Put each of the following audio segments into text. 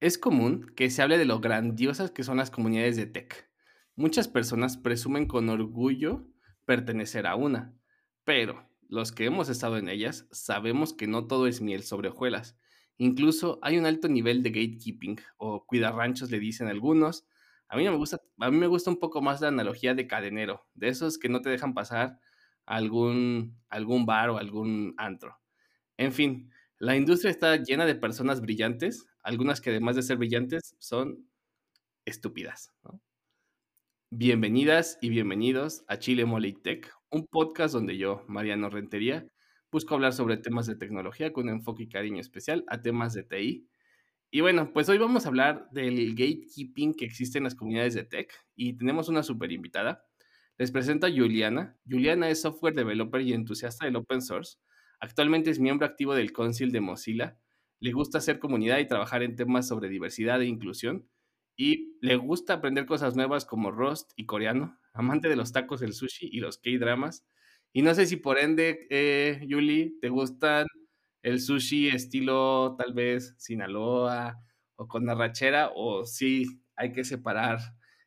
Es común que se hable de lo grandiosas que son las comunidades de tech. Muchas personas presumen con orgullo pertenecer a una, pero los que hemos estado en ellas sabemos que no todo es miel sobre hojuelas. Incluso hay un alto nivel de gatekeeping o cuidarranchos le dicen algunos. A mí me gusta, a mí me gusta un poco más la analogía de cadenero, de esos que no te dejan pasar algún algún bar o algún antro. En fin, la industria está llena de personas brillantes, algunas que además de ser brillantes son estúpidas. Bienvenidas y bienvenidos a Chile Mole Tech, un podcast donde yo, Mariano Rentería, busco hablar sobre temas de tecnología con un enfoque y cariño especial a temas de TI. Y bueno, pues hoy vamos a hablar del gatekeeping que existe en las comunidades de tech y tenemos una super invitada. Les presento a Juliana. Juliana es software developer y entusiasta del open source. Actualmente es miembro activo del Council de Mozilla. Le gusta hacer comunidad y trabajar en temas sobre diversidad e inclusión. Y le gusta aprender cosas nuevas como Rust y coreano. Amante de los tacos, el sushi y los K-dramas. Y no sé si por ende, eh, Yuli, te gustan el sushi estilo tal vez Sinaloa o con arrachera o si hay que separar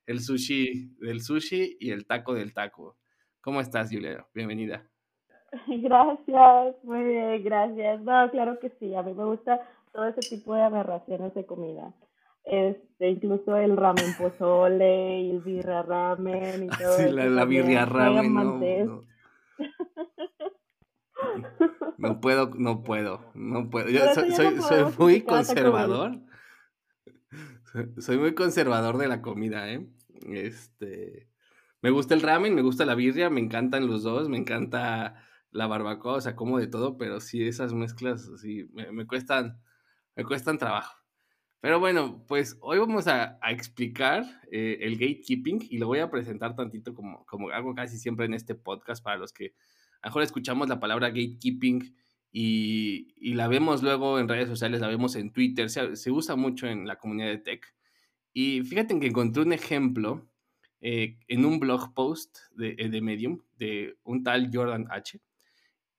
el sushi del sushi y el taco del taco. ¿Cómo estás, Julia? Bienvenida. Gracias, muy bien, gracias. No, claro que sí, a mí me gusta todo ese tipo de aberraciones de comida. Este, incluso el ramen pozole y el birria ramen y todo. Sí, la, la birria ramen, no, no. No puedo, no puedo, no puedo. Yo soy, soy, soy muy conservador. Soy, soy muy conservador de la comida, ¿eh? Este, me gusta el ramen, me gusta la birria, me encantan los dos, me encanta la barbacoa, o sea, como de todo, pero sí esas mezclas sí me, me cuestan, me cuestan trabajo. Pero bueno, pues hoy vamos a, a explicar eh, el gatekeeping y lo voy a presentar tantito como, como hago casi siempre en este podcast para los que a lo mejor escuchamos la palabra gatekeeping y, y, la vemos luego en redes sociales, la vemos en Twitter, se, se usa mucho en la comunidad de tech. Y fíjate que encontré un ejemplo eh, en un blog post de, de, Medium de un tal Jordan H.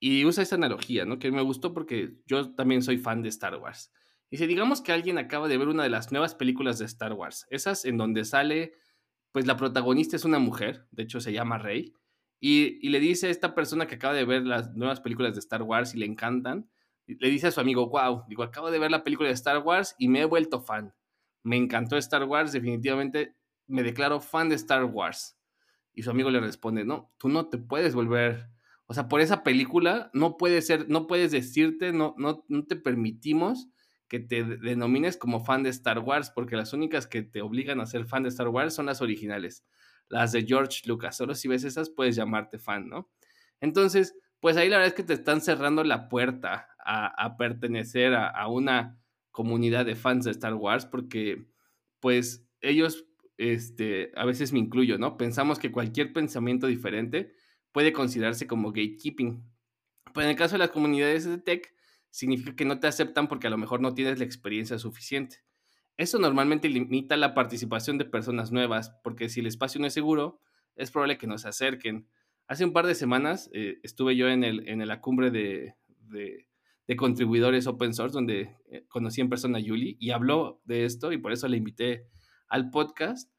Y usa esa analogía, ¿no? Que me gustó porque yo también soy fan de Star Wars. Y si digamos que alguien acaba de ver una de las nuevas películas de Star Wars, esas en donde sale, pues la protagonista es una mujer, de hecho se llama Rey, y, y, le dice a esta persona que acaba de ver las nuevas películas de Star Wars y le encantan, le dice a su amigo, wow, digo, acabo de ver la película de Star Wars y me he vuelto fan. Me encantó Star Wars, definitivamente me declaro fan de Star Wars. Y su amigo le responde, no, tú no te puedes volver, o sea, por esa película no puedes ser, no puedes decirte, no, no, no te permitimos que te denomines como fan de Star Wars, porque las únicas que te obligan a ser fan de Star Wars son las originales, las de George Lucas. Solo si ves esas puedes llamarte fan, ¿no? Entonces, pues ahí la verdad es que te están cerrando la puerta a, a pertenecer a, a, una comunidad de fans de Star Wars, porque pues ellos, este, a veces me incluyo, ¿no? Pensamos que cualquier pensamiento diferente puede considerarse como gatekeeping. Pero en el caso de las comunidades de tech, significa que no te aceptan porque a lo mejor no tienes la experiencia suficiente. Eso normalmente limita la participación de personas nuevas, porque si el espacio no es seguro, es probable que no se acerquen. Hace un par de semanas eh, estuve yo en, el, en la cumbre de, de, de, contribuidores open source, donde eh, conocí en persona a Yuli y habló de esto y por eso le invité al podcast.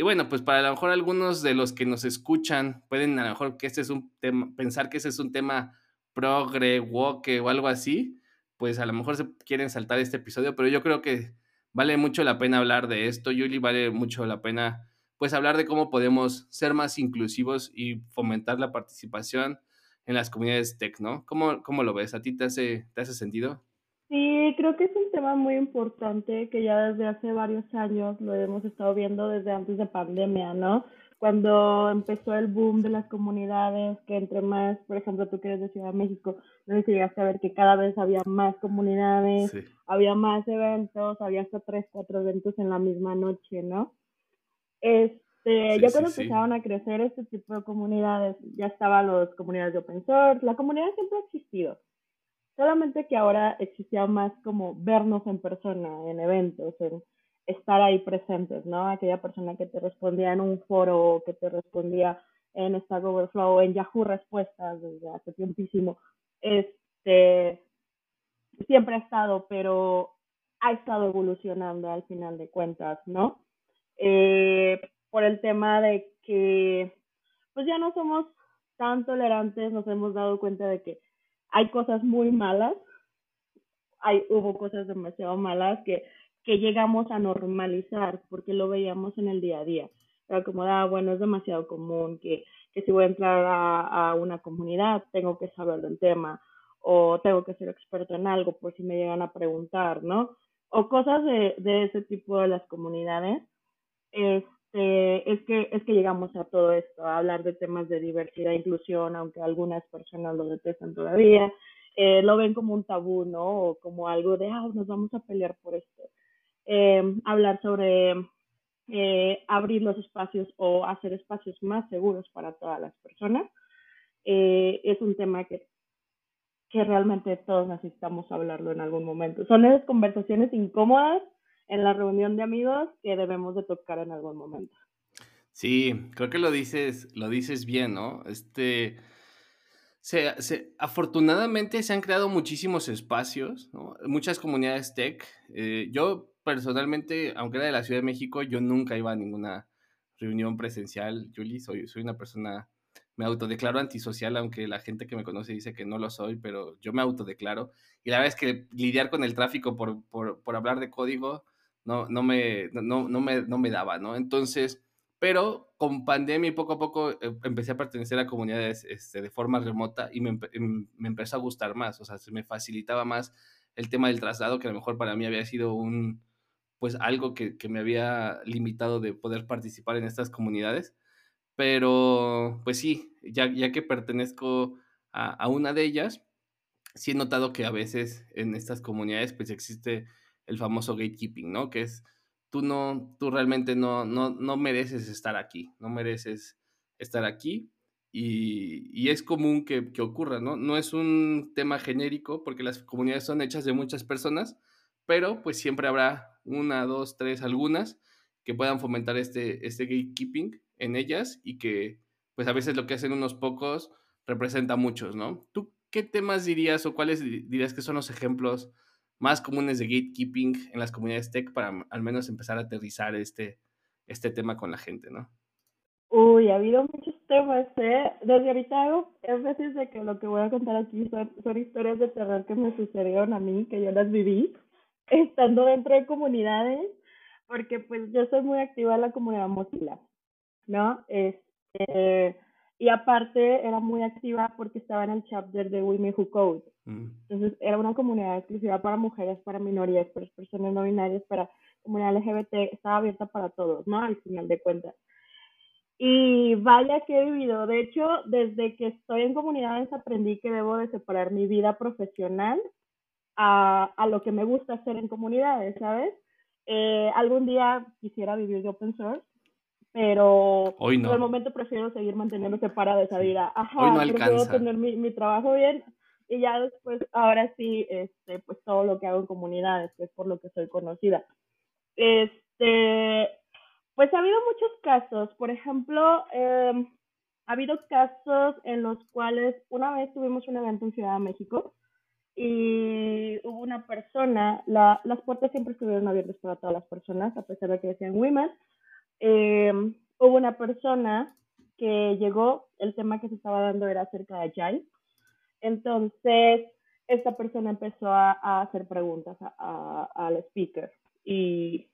Y bueno, pues para a lo mejor algunos de los que nos escuchan pueden a lo mejor que este es un tema, pensar que ese es un tema progre, woke o algo así, pues a lo mejor se quieren saltar este episodio, pero yo creo que vale mucho la pena hablar de esto, Yuli, vale mucho la pena pues hablar de cómo podemos ser más inclusivos y fomentar la participación en las comunidades tech, ¿no? ¿Cómo, cómo lo ves? ¿A ti te hace, te hace sentido? Sí, creo que es un tema muy importante que ya desde hace varios años lo hemos estado viendo desde antes de pandemia, ¿no? cuando empezó el boom de las comunidades, que entre más, por ejemplo, tú que eres de Ciudad de México, no sé si llegaste a ver que cada vez había más comunidades, sí. había más eventos, había hasta tres, cuatro eventos en la misma noche, ¿no? Este, sí, ya cuando sí, empezaron a crecer este tipo de comunidades, ya estaban las comunidades de open source, la comunidad siempre ha existido, solamente que ahora existía más como vernos en persona, en eventos, en estar ahí presentes, ¿no? Aquella persona que te respondía en un foro, que te respondía en Stack Overflow, en Yahoo Respuestas desde hace tiempísimo, este, siempre ha estado, pero ha estado evolucionando al final de cuentas, ¿no? Eh, por el tema de que pues ya no somos tan tolerantes, nos hemos dado cuenta de que hay cosas muy malas, hay, hubo cosas demasiado malas que, que llegamos a normalizar porque lo veíamos en el día a día. Era como, ah, bueno, es demasiado común que, que si voy a entrar a, a una comunidad tengo que saber del tema o tengo que ser experto en algo por si me llegan a preguntar, ¿no? O cosas de, de ese tipo de las comunidades. Este, es que es que llegamos a todo esto, a hablar de temas de diversidad e inclusión, aunque algunas personas lo detestan todavía, eh, lo ven como un tabú, ¿no? O como algo de, ah, nos vamos a pelear por esto. Eh, hablar sobre eh, abrir los espacios o hacer espacios más seguros para todas las personas. Eh, es un tema que que realmente todos necesitamos hablarlo en algún momento. Son esas conversaciones incómodas en la reunión de amigos que debemos de tocar en algún momento. Sí, creo que lo dices, lo dices bien, ¿no? Este, se, se, afortunadamente se han creado muchísimos espacios, ¿no? muchas comunidades tech. Eh, yo personalmente, aunque era de la Ciudad de México, yo nunca iba a ninguna reunión presencial, Julie, soy, soy una persona me autodeclaro antisocial, aunque la gente que me conoce dice que no lo soy, pero yo me autodeclaro. Y la verdad es que lidiar con el tráfico por, por, por hablar de código no, no, me, no, no, me, no me daba, ¿no? Entonces, pero con pandemia y poco a poco eh, empecé a pertenecer a comunidades este, de forma remota y me, em, me, empezó a gustar más, o sea, se me facilitaba más el tema del traslado, que a lo mejor para mí había sido un, pues algo que, que me había limitado de poder participar en estas comunidades. Pero, pues sí, ya, ya que pertenezco a, a, una de ellas, sí he notado que a veces en estas comunidades pues existe el famoso gatekeeping, ¿no? Que es, tú no, tú realmente no, no, no mereces estar aquí, no mereces estar aquí y, y es común que, que, ocurra, ¿no? No es un tema genérico porque las comunidades son hechas de muchas personas, pero pues siempre habrá una, dos, tres, algunas que puedan fomentar este, este gatekeeping en ellas y que pues a veces lo que hacen unos pocos representa a muchos, ¿no? ¿Tú qué temas dirías o cuáles dirías que son los ejemplos más comunes de gatekeeping en las comunidades tech para al menos empezar a aterrizar este, este tema con la gente, ¿no? Uy, ha habido muchos temas, ¿eh? Desde ahorita hago veces de que lo que voy a contar aquí son, son historias de terror que me sucedieron a mí, que yo las viví, estando dentro de comunidades, porque pues yo soy muy activa en la comunidad Mozilla. ¿no? Este, y aparte era muy activa porque estaba en el chapter de Women Who Code. Mm. Entonces era una comunidad exclusiva para mujeres, para minorías, para personas no binarias, para comunidad LGBT, estaba abierta para todos, ¿no? Al final de cuentas. Y vaya que he vivido. De hecho, desde que estoy en comunidades aprendí que debo de separar mi vida profesional a, a lo que me gusta hacer en comunidades, ¿sabes? Eh, algún día quisiera vivir de open source, pero Hoy no. por el momento prefiero seguir manteniendo separada esa vida. Ajá, Hoy no prefiero alcanza. tener mi, mi trabajo bien y ya después, ahora sí, este, pues todo lo que hago en comunidades, es por lo que soy conocida. Este, pues ha habido muchos casos, por ejemplo, eh, ha habido casos en los cuales una vez tuvimos un evento en Ciudad de México y hubo una persona, la, las puertas siempre estuvieron abiertas para todas las personas, a pesar de que decían women, eh, hubo una persona que llegó, el tema que se estaba dando era acerca de Agile. Entonces, esta persona empezó a, hacer preguntas al speaker y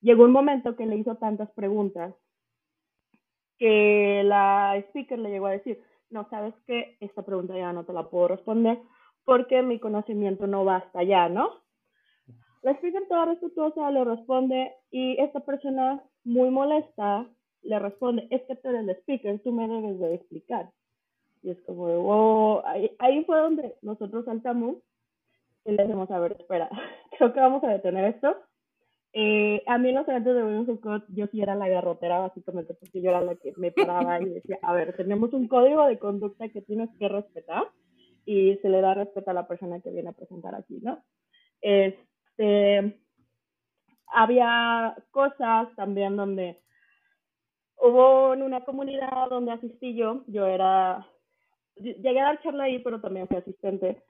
llegó un momento que le hizo tantas preguntas que la speaker le llegó a decir, no, sabes que esta pregunta ya no te la puedo responder porque mi conocimiento no hasta allá, ¿no? La speaker toda respetuosa le responde y esta persona muy molesta le responde, es que tú eres el speaker, tú me debes de explicar. Y es como, wow, ahí, ahí fue donde nosotros saltamos y le decimos, a ver, espera, creo que vamos a detener esto. Eh, a mí los eventos de Women's Code yo sí era la garrotera básicamente porque yo era la que me paraba y decía, a ver, tenemos un código de conducta que tienes que respetar y se le da respeto a la persona que viene a presentar aquí, ¿no? Este, había cosas también donde hubo en una comunidad donde asistí yo, yo era, llegué a dar charla ahí, pero también fui asistente,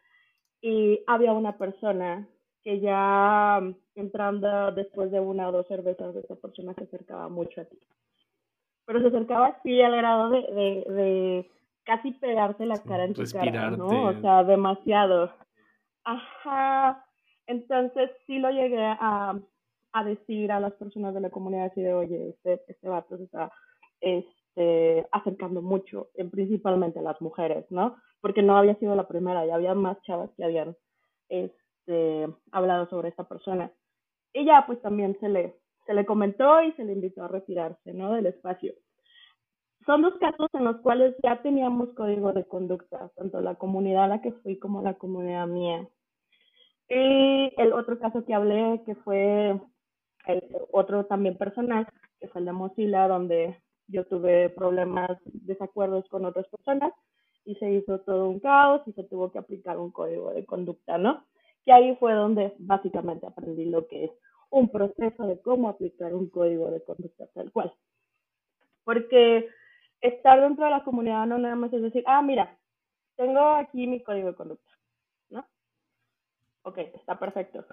y había una persona que ya entrando después de una o dos cervezas, esa persona se acercaba mucho a ti. Pero se acercaba así al grado de, de, casi pegarse la cara en tu cara, ¿no? O sea, demasiado. Ajá. Entonces sí lo llegué a, a decir a las personas de la comunidad así de, oye, este, este vato se está acercando mucho, principalmente a las mujeres, ¿no? Porque no había sido la primera, ya había más chavas que habían este, hablado sobre esta persona. Y ya pues también se le, se le comentó y se le invitó a retirarse, ¿no? Del espacio. Son dos casos en los cuales ya teníamos código de conducta, tanto la comunidad a la que fui como la comunidad mía. Y el otro caso que hablé, que fue el otro también personal, que fue el de Mozilla, donde yo tuve problemas, desacuerdos con otras personas y se hizo todo un caos y se tuvo que aplicar un código de conducta, ¿no? Que ahí fue donde básicamente aprendí lo que es un proceso de cómo aplicar un código de conducta tal cual. Porque estar dentro de la comunidad no nada más es decir, ah, mira, tengo aquí mi código de conducta, ¿no? Ok, está perfecto.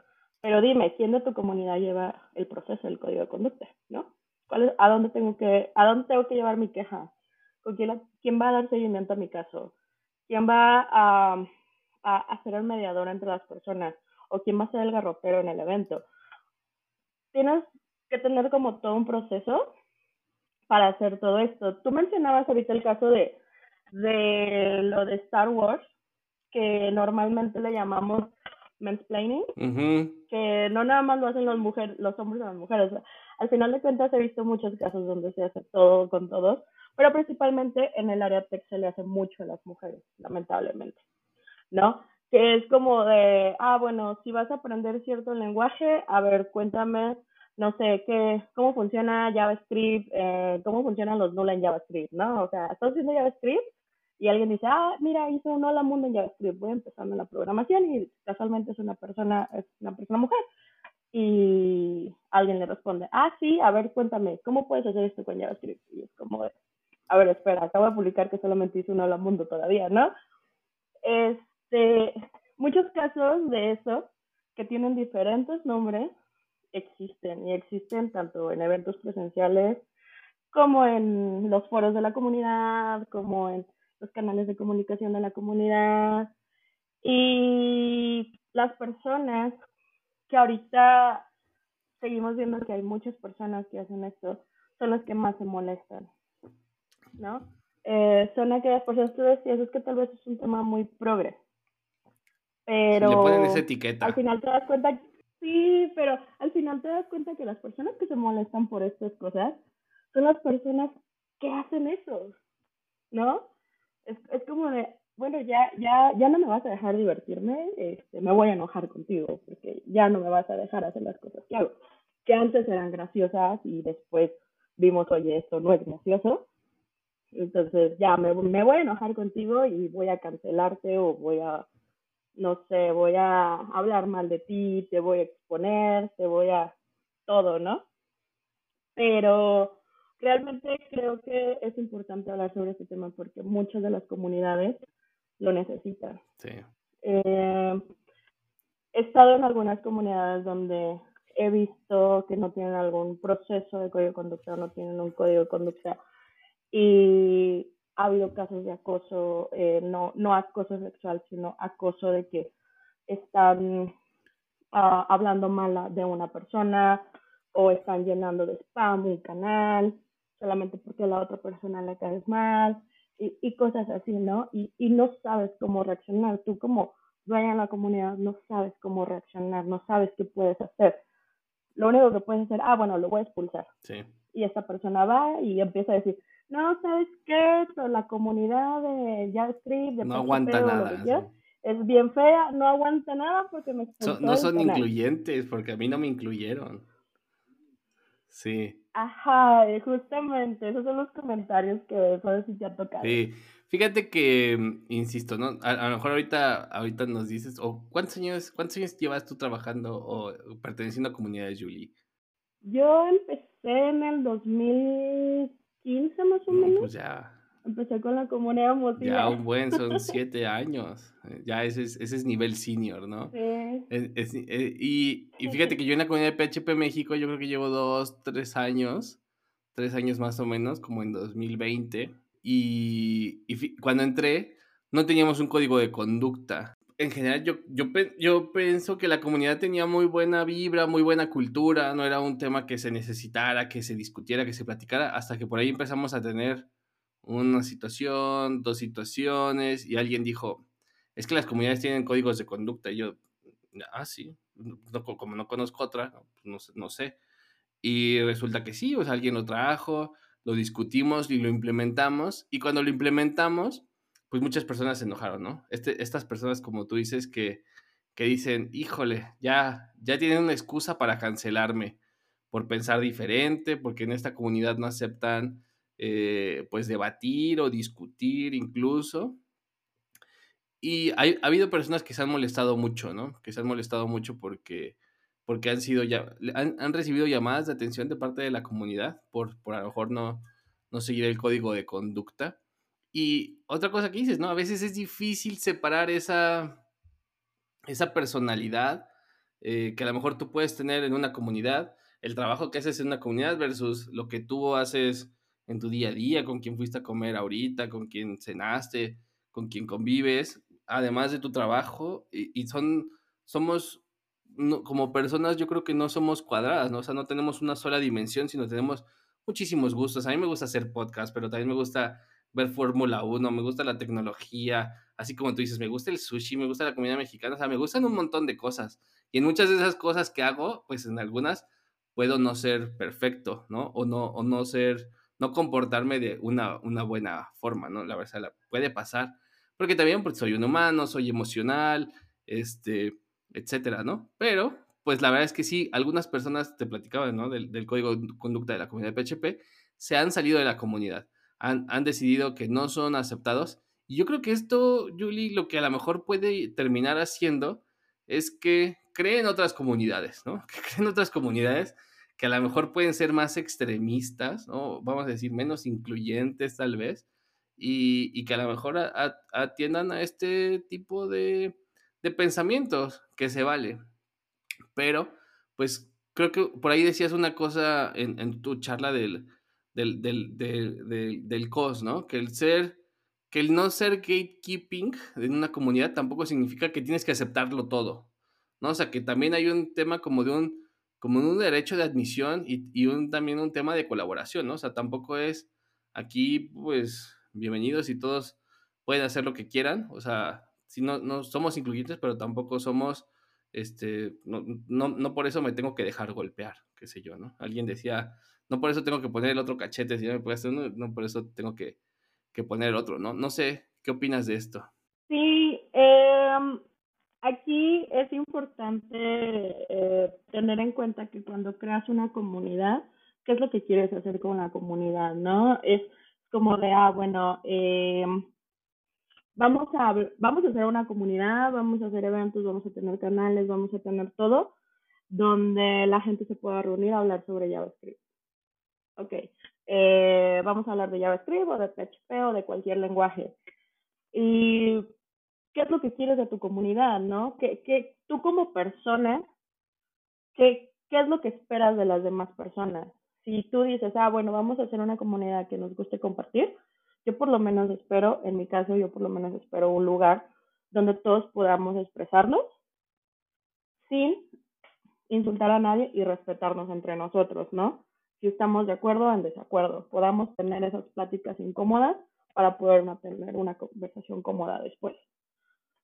Pero dime, ¿quién de tu comunidad lleva el proceso del código de conducta, no? ¿Cuál a dónde tengo que, a dónde tengo que llevar mi queja? ¿Con quién, quién va a dar seguimiento a mi caso? ¿Quién va a, a, a ser el mediador entre las personas? ¿O quién va a ser el garrotero en el evento? Tienes que tener como todo un proceso para hacer todo esto. Tú mencionabas ahorita el caso de, de lo de Star Wars, que normalmente le llamamos mansplaining, que no nada más lo hacen los, mujeres, los hombres o las mujeres. Al final de cuentas he visto muchos casos donde se hace todo con todos, pero principalmente en el área tech se le hace mucho a las mujeres, lamentablemente, ¿no? Que es como de, ah, bueno, si vas a aprender cierto lenguaje, a ver, cuéntame, no sé, qué, cómo funciona JavaScript, eh, cómo funcionan los null en JavaScript, ¿no? O sea, estás haciendo JavaScript y alguien dice, ah, mira, hizo un hola mundo en JavaScript, voy empezando la programación y casualmente es una persona, es una persona mujer. Y alguien le responde, ah, sí, a ver, cuéntame, ¿cómo puedes hacer esto con JavaScript? Y es como, a ver, espera, acabo de publicar que solamente hizo un hola mundo todavía, ¿no? Este, muchos casos de eso que tienen diferentes nombres existen y existen tanto en eventos presenciales como en los foros de la comunidad, como en los canales de comunicación de la comunidad y las personas que ahorita seguimos viendo que hay muchas personas que hacen esto, son las que más se molestan, ¿no? Eh, son aquellas personas, tú decías, es que tal vez es un tema muy progre, pero... le ponen esa etiqueta. Al final te das cuenta, sí, pero al final te das cuenta que las personas que se molestan por estas cosas son las personas que hacen eso, ¿no? es, es como de, bueno, ya, ya, ya no me vas a dejar divertirme, este, me voy a enojar contigo, porque ya no me vas a dejar hacer las cosas que que antes eran graciosas y después vimos, oye, esto no es gracioso, entonces ya me, me voy a enojar contigo y voy a cancelarte o voy a, no sé, voy a hablar mal de ti, te voy a exponer, te voy a todo, ¿no? Pero realmente creo que es importante hablar sobre este tema porque muchas de las comunidades lo necesitan. Sí. Eh, he estado en algunas comunidades donde he visto que no tienen algún proceso de código de conducta, no tienen un código de conducta y ha habido casos de acoso, eh, no, no acoso sexual, sino acoso de que están ah, hablando mal de una persona o están llenando de spam un canal solamente porque a la otra persona le caes mal y, y cosas así, ¿no? Y, y no sabes cómo reaccionar. Tú como dueña de la comunidad no sabes cómo reaccionar, no sabes qué puedes hacer. Lo único que puedes hacer, ah, bueno, lo voy a expulsar. Sí. Y esta persona va y empieza a decir, no, ¿sabes qué? la comunidad de JavaScript, de no aguanta nada. es bien fea, no aguanta nada porque me No son incluyentes, porque a mí no me incluyeron. Sí. Ajá, justamente, esos son los comentarios que puedes ya tocar. Sí, fíjate que, mm, insisto, ¿no? A, lo mejor ahorita, ahorita nos dices, o ¿cuántos años, cuántos años llevas tú trabajando o perteneciendo a comunidades, Julie? Yo empecé en el 2015 más o menos. pues ya, Empecé con la comunidad emotiva. Ya un buen, son siete años. Eh, ya ese es, ese es nivel senior, ¿no? Sí. Eh, y, y, fíjate que yo en la comunidad de PHP México, yo creo que llevo dos, tres años, tres años más o menos, como en 2020. Y, y cuando entré, no teníamos un código de conducta en general yo, yo, yo pienso que la comunidad tenía muy buena vibra, muy buena cultura, no era un tema que se necesitara, que se discutiera, que se platicara, hasta que por ahí empezamos a tener una situación, dos situaciones, y alguien dijo, es que las comunidades tienen códigos de conducta, y yo, ah, sí, como no conozco otra, pues no, no sé. Y resulta que sí, o sea, alguien lo trajo, lo discutimos y lo implementamos, y cuando lo implementamos, pues muchas personas se enojaron, ¿no? Este, estas personas, como tú dices, que, que dicen, híjole, ya, ya tienen una excusa para cancelarme por pensar diferente, porque en esta comunidad no aceptan, eh, pues, debatir o discutir incluso. Y ha habido personas que se han molestado mucho, ¿no? Que se han molestado mucho porque, porque han, sido ya, han, han recibido llamadas de atención de parte de la comunidad por, por a lo mejor no, no seguir el código de conducta. Y otra cosa que dices, ¿no? A veces es difícil separar esa, esa personalidad eh, que a lo mejor tú puedes tener en una comunidad, el trabajo que haces en una comunidad versus lo que tú haces en tu día a día, con quien fuiste a comer ahorita, con quien cenaste, con quien convives, además de tu trabajo, y, son, somos, como personas, yo creo que no somos cuadradas, ¿no? O sea, no tenemos una sola dimensión, sino tenemos muchísimos gustos. A mí me gusta hacer podcast, pero también me gusta ver Fórmula 1, me gusta la tecnología, así como tú dices, me gusta el sushi, me gusta la comida mexicana, o sea, me gustan un montón de cosas. Y en muchas de esas cosas que hago, pues en algunas puedo no ser perfecto, ¿no? O no, o no ser, no comportarme de una, una buena forma, ¿no? La verdad, la, puede pasar. Porque también pues, soy un humano, soy emocional, este, etcétera, ¿no? Pero, pues la verdad es que sí, algunas personas te platicaban, ¿no? Del, código de conducta de la comunidad PHP, se han salido de la comunidad han, decidido que no son aceptados. Y yo creo que esto, Julie, lo que a lo mejor puede terminar haciendo es que creen otras comunidades, ¿no? Que creen otras comunidades que a lo mejor pueden ser más extremistas, ¿no? Vamos a decir, menos incluyentes tal vez, y, que a lo mejor atiendan a este tipo de, pensamientos que se vale. Pero, pues creo que por ahí decías una cosa en tu charla del, del, del, del, COS, ¿no? Que el ser, que el no ser gatekeeping en una comunidad tampoco significa que tienes que aceptarlo todo, ¿no? O sea, que también hay un tema como de un, como un derecho de admisión y, y un, también un tema de colaboración, ¿no? O sea, tampoco es aquí, pues, bienvenidos y todos pueden hacer lo que quieran, o sea, si no, no somos incluyentes, pero tampoco somos, este, no, no, no por eso me tengo que dejar golpear, qué sé yo, ¿no? Alguien decía, no por eso tengo que poner el otro cachete, si no me puede hacer uno, no por eso tengo que, poner el otro, ¿no? No sé, ¿qué opinas de esto? Sí, em, aquí es importante eh, tener en cuenta que cuando creas una comunidad, ¿qué es lo que quieres hacer con la comunidad, no? Es como de, ah, bueno, em, vamos a, vamos a hacer una comunidad, vamos a hacer eventos, vamos a tener canales, vamos a tener todo, donde la gente se pueda reunir a hablar sobre JavaScript. Ok, eh, vamos a hablar de JavaScript o de PHP o de cualquier lenguaje. ¿Y qué es lo que quieres de tu comunidad, no? ¿Qué, qué, tú como persona, ¿qué, ¿qué es lo que esperas de las demás personas? Si tú dices, ah, bueno, vamos a hacer una comunidad que nos guste compartir, yo por lo menos espero, en mi caso, yo por lo menos espero un lugar donde todos podamos expresarnos sin insultar a nadie y respetarnos entre nosotros, ¿no? si estamos de acuerdo o en desacuerdo, podamos tener esas pláticas incómodas para poder tener una conversación cómoda después.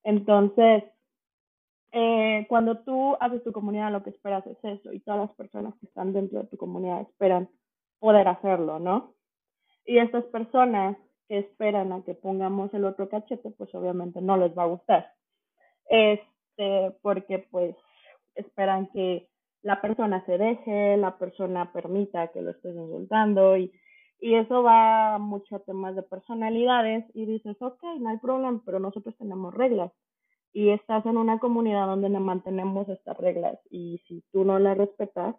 Entonces, eh, cuando tú haces tu comunidad, lo que esperas es eso, y todas las personas que están dentro de tu comunidad esperan poder hacerlo, ¿no? Y estas personas que esperan a que pongamos el otro cachete, pues obviamente no les va a gustar. Este, porque pues esperan que la persona se deje, la persona permita que lo estés insultando y, y eso va mucho a temas de personalidades y dices, ok, no hay problema, pero nosotros tenemos reglas y estás en una comunidad donde mantenemos estas reglas y si tú no las respetas,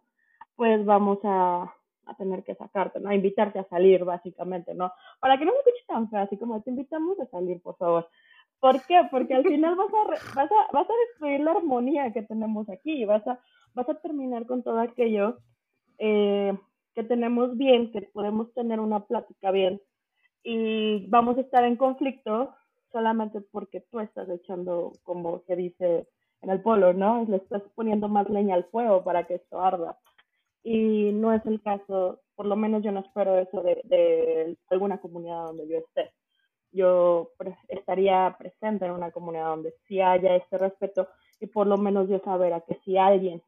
pues vamos a, a tener que sacarte, ¿no? A invitarte a salir, básicamente, ¿no? Para que no me escuche tan fácil como te invitamos a salir, por favor. ¿Por qué? Porque al final vas a, vas a, vas a destruir la armonía que tenemos aquí, vas a, vas a terminar con todo aquello eh, que tenemos bien, que podemos tener una plática bien y vamos a estar en conflicto solamente porque tú estás echando, como se dice en el polo, ¿no? Le estás poniendo más leña al fuego para que esto arda. Y no es el caso, por lo menos yo no espero eso de, de alguna comunidad donde yo esté. Yo estaría presente en una comunidad donde sí haya este respeto y por lo menos yo saber a que si alguien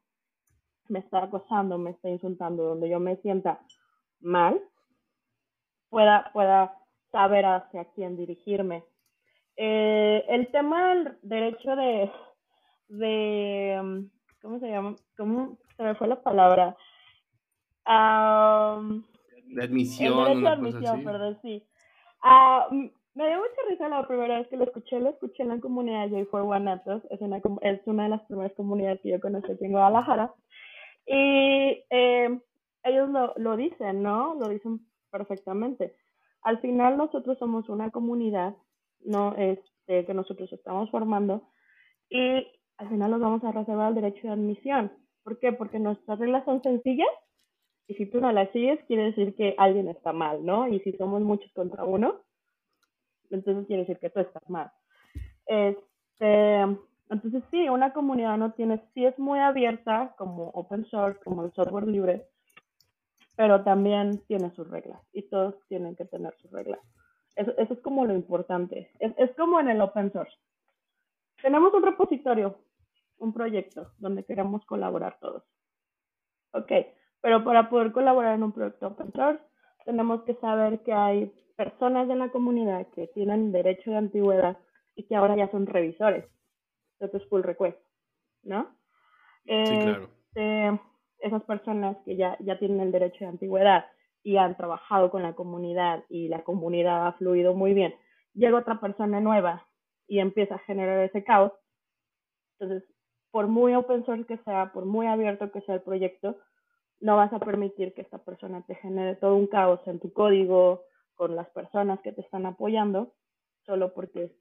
me está acosando, me está insultando, donde yo me sienta mal, pueda, pueda saber hacia quién dirigirme. Eh, el tema del derecho de, de, um, ¿cómo se llama? ¿Cómo se me fue la palabra? de admisión. El derecho de admisión, perdón, sí. Uh, me dio mucha risa la primera vez que lo escuché, lo escuché en la comunidad de J4 Guanatos, es una, es una de las primeras comunidades que yo conocí aquí en Guadalajara, y eh, ellos lo, lo dicen, ¿no? Lo dicen perfectamente. Al final nosotros somos una comunidad, ¿no? Este, que nosotros estamos formando, y al final nos vamos a reservar el derecho de admisión. ¿Por qué? Porque nuestras reglas son sencillas y si tú no las sigues, quiere decir que alguien está mal, ¿no? Y si somos muchos contra uno, entonces quiere decir que tú estás mal. Este, entonces sí, una comunidad no tiene, sí es muy abierta como open source, como el software libre, pero también tiene sus reglas y todos tienen que tener sus reglas. Eso, eso es como lo importante. Es, es como en el open source. Tenemos un repositorio, un proyecto donde queremos colaborar todos. Ok, pero para poder colaborar en un proyecto open source, tenemos que saber que hay personas de la comunidad que tienen derecho de antigüedad y que ahora ya son revisores. Esto es pull request, ¿no? Sí, claro. Este, esas personas que ya, ya tienen el derecho de antigüedad y han trabajado con la comunidad y la comunidad ha fluido muy bien, llega otra persona nueva y empieza a generar ese caos. Entonces, por muy open source que sea, por muy abierto que sea el proyecto, no vas a permitir que esta persona te genere todo un caos en tu código, con las personas que te están apoyando, solo porque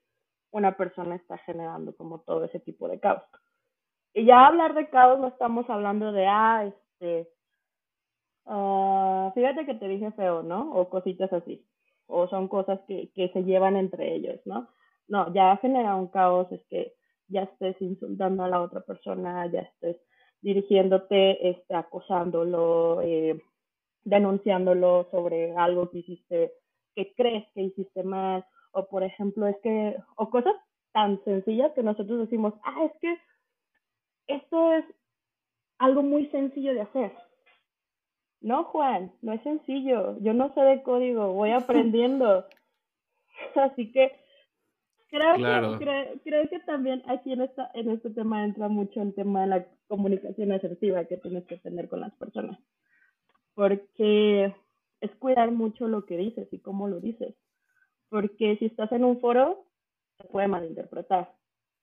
una persona está generando como todo ese tipo de caos. Y ya hablar de caos no estamos hablando de, ah, este, uh, fíjate que te dije feo, ¿no? O cositas así. O son cosas que, que se llevan entre ellos, ¿no? No, ya genera un caos, es que ya estés insultando a la otra persona, ya estés dirigiéndote, este, acosándolo, eh, denunciándolo sobre algo que hiciste, que crees que hiciste mal, o por ejemplo, es que, o cosas tan sencillas que nosotros decimos, ah, es que esto es algo muy sencillo de hacer. No, Juan, no es sencillo. Yo no sé de código, voy aprendiendo. Así que creo, que, creo, que también aquí en, esta, en este tema entra mucho el tema de la comunicación asertiva que tienes que tener con las personas. Porque es cuidar mucho lo que dices y cómo lo dices. Porque si estás en un foro, se puede malinterpretar.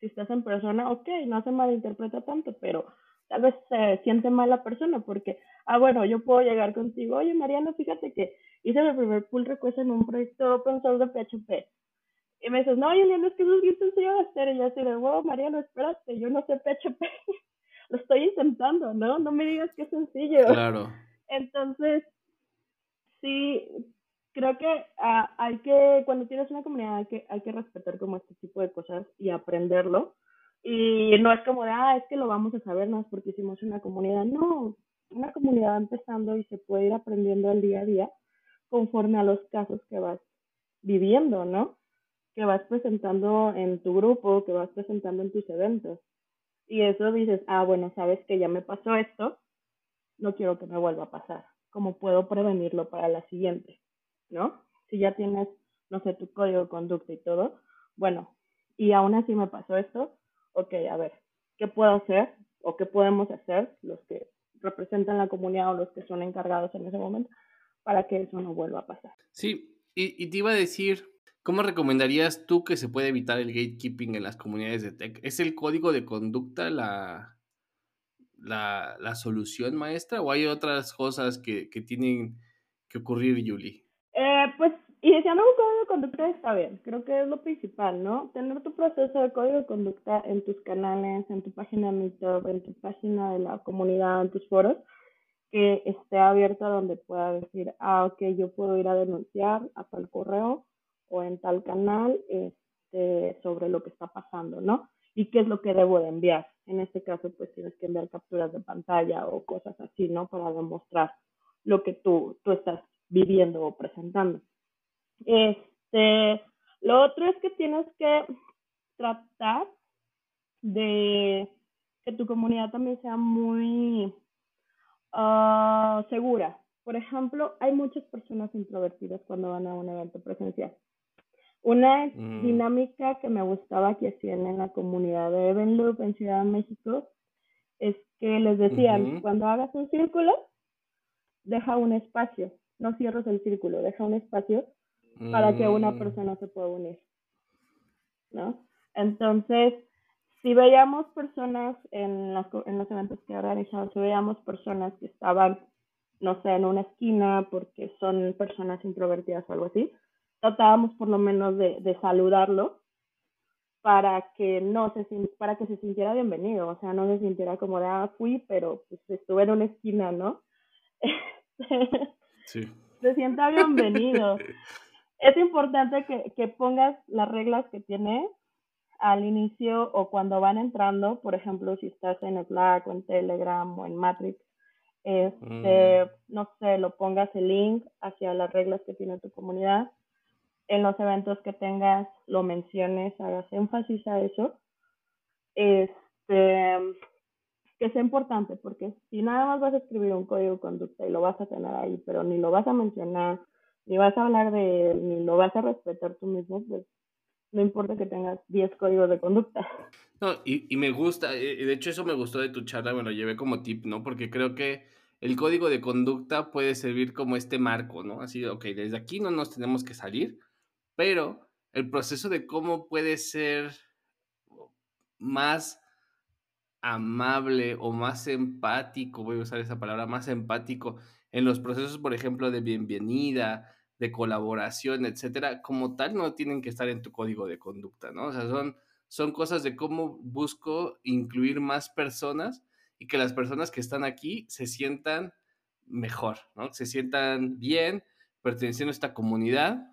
Si estás en persona, ok, no se malinterpreta tanto, pero tal vez se siente mal la persona porque, ah, bueno, yo puedo llegar contigo, oye, Mariano, fíjate que hice mi primer pull request en un proyecto open source de PHP. Y me dices, no, Julián, es que eso es bien sencillo de hacer. Y yo así de, wow, Mariano, espérate, yo no sé PHP. Lo estoy intentando, ¿no? No me digas que es sencillo. Claro. Entonces, sí, creo que ah, hay que, cuando tienes una comunidad, hay que, hay que respetar como este tipo de cosas y aprenderlo. Y no es como de, ah, es que lo vamos a saber más porque hicimos una comunidad. No, una comunidad empezando y se puede ir aprendiendo al día a día conforme a los casos que vas viviendo, ¿no? Que vas presentando en tu grupo, que vas presentando en tus eventos. Y eso dices, ah, bueno, sabes que ya me pasó esto, no quiero que me vuelva a pasar. ¿Cómo puedo prevenirlo para la siguiente? ¿No? Si ya tienes, no sé, tu código de conducta y todo, bueno, y aún así me pasó esto, ok, a ver, ¿qué puedo hacer o qué podemos hacer los que representan la comunidad o los que son encargados en ese momento para que eso no vuelva a pasar? Sí, y, y te iba a decir, ¿Cómo recomendarías tú que se puede evitar el gatekeeping en las comunidades de tech? ¿Es el código de conducta la, la, la, solución maestra o hay otras cosas que, que tienen que ocurrir, Yuli? Eh, pues iniciando un código de conducta está bien, creo que es lo principal, ¿no? Tener tu proceso de código de conducta en tus canales, en tu página Meetup, en tu página de la comunidad, en tus foros, que esté abierto donde pueda decir, ah, ok, yo puedo ir a denunciar a tal correo o en tal canal este, sobre lo que está pasando, ¿no? Y qué es lo que debo de enviar. En este caso, pues tienes que enviar capturas de pantalla o cosas así, ¿no? Para demostrar lo que tú, tú estás viviendo o presentando. Este, lo otro es que tienes que tratar de que tu comunidad también sea muy uh, segura. Por ejemplo, hay muchas personas introvertidas cuando van a un evento presencial. Una mm. dinámica que me gustaba que hacían en la comunidad de Evenloop en Ciudad de México es que les decían, cuando hagas un círculo, deja un espacio, no cierres el círculo, deja un espacio para que una mm. persona se pueda unir, ¿no? Entonces, si veíamos personas en, en los eventos que organizamos, si veíamos personas que estaban, no sé, en una esquina porque son personas introvertidas o algo así, tratábamos por lo menos de, de saludarlo para que no se para que se sintiera bienvenido, o sea, no se sintiera como de ah, fui, pero pues estuve en una esquina, ¿no? sí. Se sienta bienvenido. es importante que, que pongas las reglas que tiene al inicio o cuando van entrando, por ejemplo, si estás en Slack o en Telegram o en Matrix, este, mm. no sé, lo pongas el link hacia las reglas que tiene tu comunidad. En los eventos que tengas, lo menciones, hagas énfasis a eso. Este, que sea importante, porque si nada más vas a escribir un código de conducta y lo vas a tener ahí, pero ni lo vas a mencionar, ni vas a hablar de él, ni lo vas a respetar tú mismo, pues no importa que tengas 10 códigos de conducta. No, y, y me gusta, eh, de hecho eso me gustó de tu charla, me lo llevé como tip, ¿no? Porque creo que el código de conducta puede servir como este marco, ¿no? Así, ok, desde aquí no nos tenemos que salir, pero el proceso de cómo puede ser más amable o más empático, voy a usar esa palabra, más empático en los procesos, por ejemplo, de bienvenida, de colaboración, etcétera, como tal no tienen que estar en tu código de conducta, ¿no? O sea, son, son cosas de cómo busco incluir más personas y que las personas que están aquí se sientan mejor, ¿no? Se sientan bien perteneciendo a esta comunidad,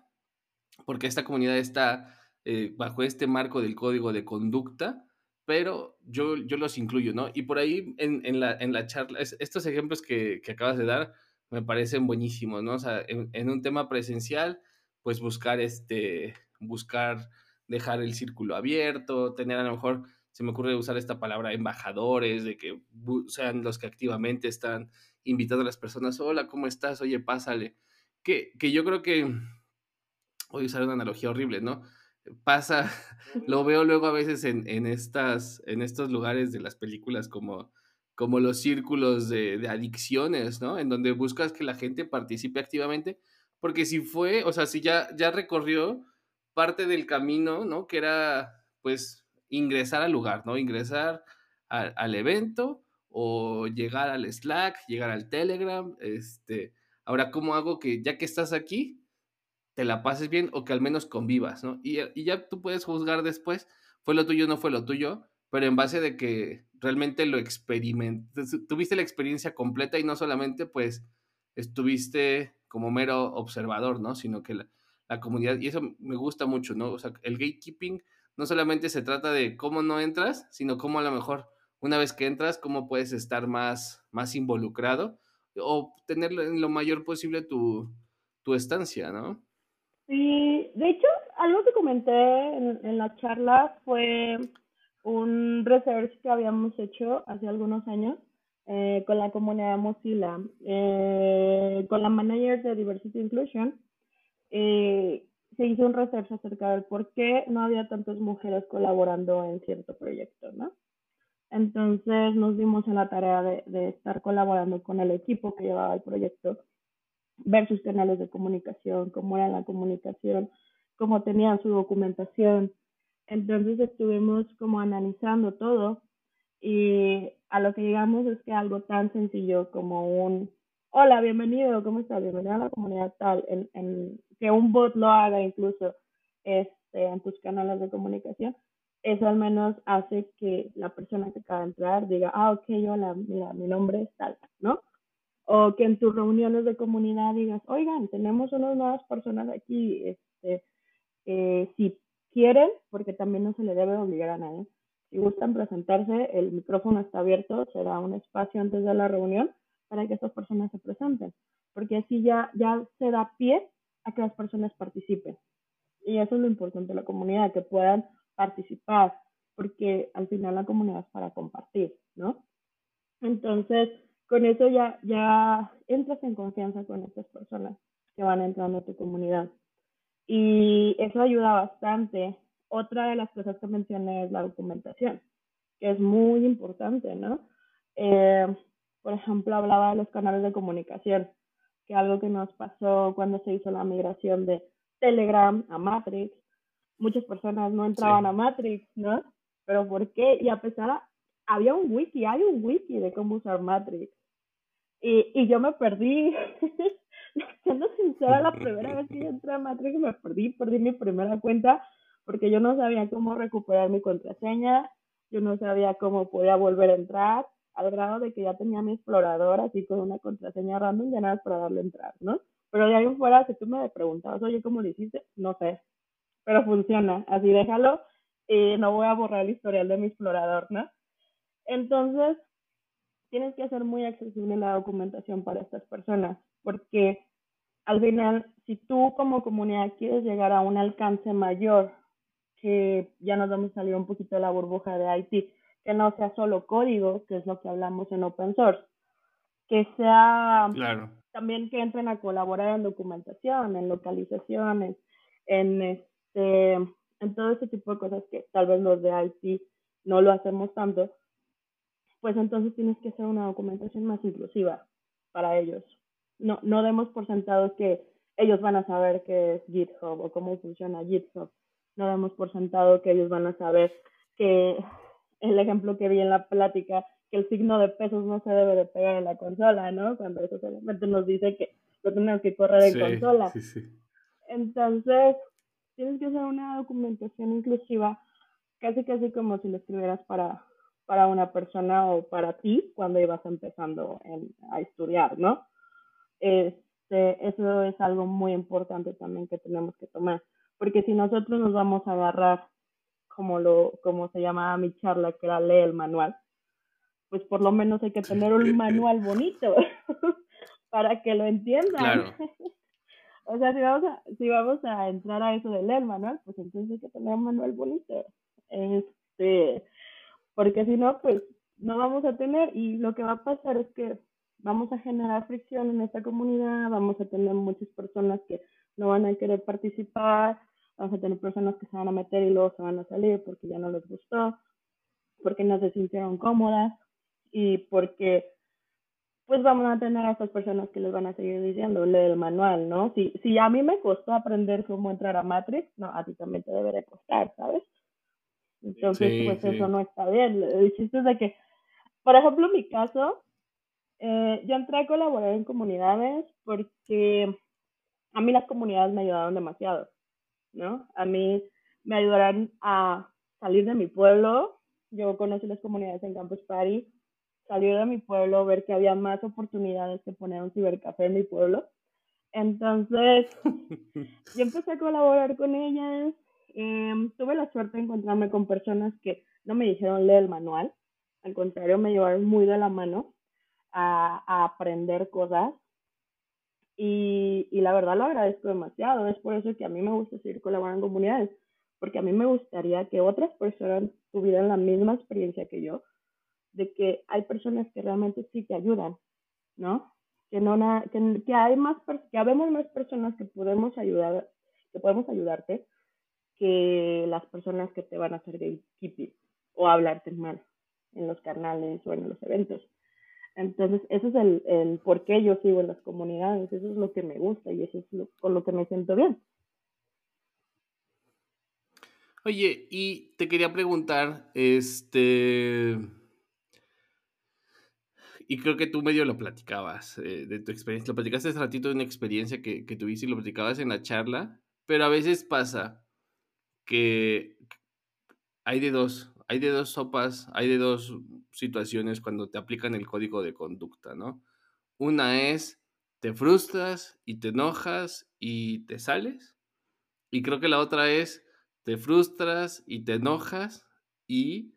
porque esta comunidad está eh, bajo este marco del código de conducta, pero yo, yo los incluyo, ¿no? Y por ahí en, en, la, en la charla, estos ejemplos que, que acabas de dar, me parecen buenísimos, ¿no? O sea, en, un tema presencial, pues buscar este, buscar dejar el círculo abierto, tener a lo mejor, se me ocurre usar esta palabra, embajadores, de que sean los que activamente están invitando a las personas, hola, ¿cómo estás? Oye, pásale. Que, que yo creo que, voy a usar una analogía horrible, ¿no? Pasa, lo veo luego a veces en, en, estas, en estos lugares de las películas como como los círculos de, adicciones, ¿no? En donde buscas que la gente participe activamente, porque si fue, o sea, si ya, ya recorrió parte del camino, ¿no? Que era, pues, ingresar al lugar, ¿no? Ingresar al evento o llegar al Slack, llegar al Telegram, este, ahora, ¿cómo hago que ya que estás aquí, te la pases bien o que al menos convivas, ¿no? Y, ya tú puedes juzgar después, fue lo tuyo, no fue lo tuyo, pero en base de que realmente lo experimentaste, tuviste la experiencia completa y no solamente pues estuviste como mero observador, ¿no? Sino que la, comunidad, y eso me gusta mucho, ¿no? O sea, el gatekeeping no solamente se trata de cómo no entras, sino cómo a lo mejor una vez que entras, cómo puedes estar más, más involucrado o tener en lo mayor posible tu, tu estancia, ¿no? Sí, de hecho, algo que comenté en, la charla fue un research que habíamos hecho hace algunos años eh, con la comunidad Mozilla, eh, con la manager de Diversity Inclusion, eh, se hizo un research acerca del por qué no había tantas mujeres colaborando en cierto proyecto, ¿no? Entonces nos dimos en la tarea de, de estar colaborando con el equipo que llevaba el proyecto, ver sus canales de comunicación, cómo era la comunicación, cómo tenían su documentación, entonces estuvimos como analizando todo y a lo que llegamos es que algo tan sencillo como un hola, bienvenido, ¿cómo estás? Bienvenido a la comunidad tal, en, que un bot lo haga incluso este, en tus canales de comunicación, eso al menos hace que la persona que acaba de entrar diga, ah, ok, hola, mira, mi nombre es tal, ¿no? O que en tus reuniones de comunidad digas, oigan, tenemos unas nuevas personas aquí, este, eh, si quieren, porque también no se le debe obligar a nadie, si gustan presentarse, el micrófono está abierto, será un espacio antes de la reunión para que estas personas se presenten, porque así ya, ya se da pie a que las personas participen. Y eso es lo importante de la comunidad, que puedan participar, porque al final la comunidad es para compartir, ¿no? Entonces, con eso ya, ya entras en confianza con estas personas que van entrando a tu comunidad. Y eso ayuda bastante. Otra de las cosas que mencioné es la documentación, que es muy importante, ¿no? Eh, por ejemplo, hablaba de los canales de comunicación, que algo que nos pasó cuando se hizo la migración de Telegram a Matrix. Muchas personas no entraban a Matrix, ¿no? Pero ¿por qué? Y a pesar, había un wiki, hay un wiki de cómo usar Matrix. Y, yo me perdí. Siendo sincera, la primera vez que entré a Matrix me perdí, perdí mi primera cuenta porque yo no sabía cómo recuperar mi contraseña, yo no sabía cómo podía volver a entrar, al grado de que ya tenía mi explorador así con una contraseña random ya nada para darle entrar, ¿no? Pero de ahí en fuera, si tú me preguntabas, oye, ¿cómo lo hiciste? No sé, pero funciona, así déjalo y no voy a borrar el historial de mi explorador, ¿no? Entonces, tienes que hacer muy accesible la documentación para estas personas, porque al final, si tú como comunidad quieres llegar a un alcance mayor, que ya nos vamos a salir un poquito de la burbuja de IT, que no sea solo código, que es lo que hablamos en open source, que sea también que entren a colaborar en documentación, en localizaciones, en este, en todo ese tipo de cosas que tal vez los de IT no lo hacemos tanto, pues entonces tienes que hacer una documentación más inclusiva para ellos. No, no demos por sentado que ellos van a saber qué es GitHub o cómo funciona GitHub. No demos por sentado que ellos van a saber que el ejemplo que vi en la plática, que el signo de pesos no se debe de pegar en la consola, ¿no? Cuando eso solamente nos dice que lo tenemos que correr en consola. Sí, sí. Entonces, tienes que hacer una documentación inclusiva, casi casi como si lo escribieras para, para una persona o para ti cuando ibas empezando a estudiar, ¿no? Este, eso es algo muy importante también que tenemos que tomar, porque si nosotros nos vamos a agarrar como lo como se llamaba mi charla, que era leer el manual, pues por lo menos hay que tener un manual bonito para que lo entiendan. o sea, si vamos, a, si vamos a entrar a eso de leer el manual, pues entonces hay que tener un manual bonito. Este, porque si no, pues no vamos a tener y lo que va a pasar es que vamos a generar fricción en esta comunidad, vamos a tener muchas personas que no van a querer participar, Vamos a tener personas que se van a meter y luego se van a salir porque ya no les gustó, porque no se sintieron cómodas y porque pues vamos a tener a estas personas que les van a seguir diciendo, lee el manual, ¿no? Si, si a mí me costó aprender cómo entrar a Matrix, no, a ti también te debería costar, ¿sabes? Entonces, pues eso no está bien. El chiste es de que, por ejemplo, en mi caso, eh, yo entré a colaborar en comunidades porque a mí las comunidades me ayudaron demasiado. ¿no? A mí me ayudarán a salir de mi pueblo. Yo conocí las comunidades en Campus Party, salir de mi pueblo, ver que había más oportunidades que poner un cibercafé en mi pueblo. Entonces, yo empecé a colaborar con ellas. Em, tuve la suerte de encontrarme con personas que no me dijeron leer el manual, al contrario, me llevaron muy de la mano a, a aprender cosas y, y, la verdad lo agradezco demasiado. Es por eso que a mí me gusta seguir colaborando en comunidades, porque a mí me gustaría que otras personas tuvieran la misma experiencia que yo, de que hay personas que realmente sí te ayudan, ¿no? Que, no que, que hay más, que habemos más personas que podemos ayudar, que podemos ayudarte que las personas que te van a hacer gatekeeping o hablarte mal en los canales o en los eventos. Entonces, ese es el, el por qué yo sigo en las comunidades, eso es lo que me gusta y eso es con lo que me siento bien. Oye, y te quería preguntar, este, y, creo que tú medio lo platicabas eh, de tu experiencia. Lo platicaste hace ratito de una experiencia que, que tuviste y lo platicabas en la charla, pero a veces pasa que hay de dos, hay de dos sopas, hay de dos situaciones cuando te aplican el código de conducta, ¿no? Una es, te frustras y te enojas y te sales. Y creo que la otra es, te frustras y te enojas y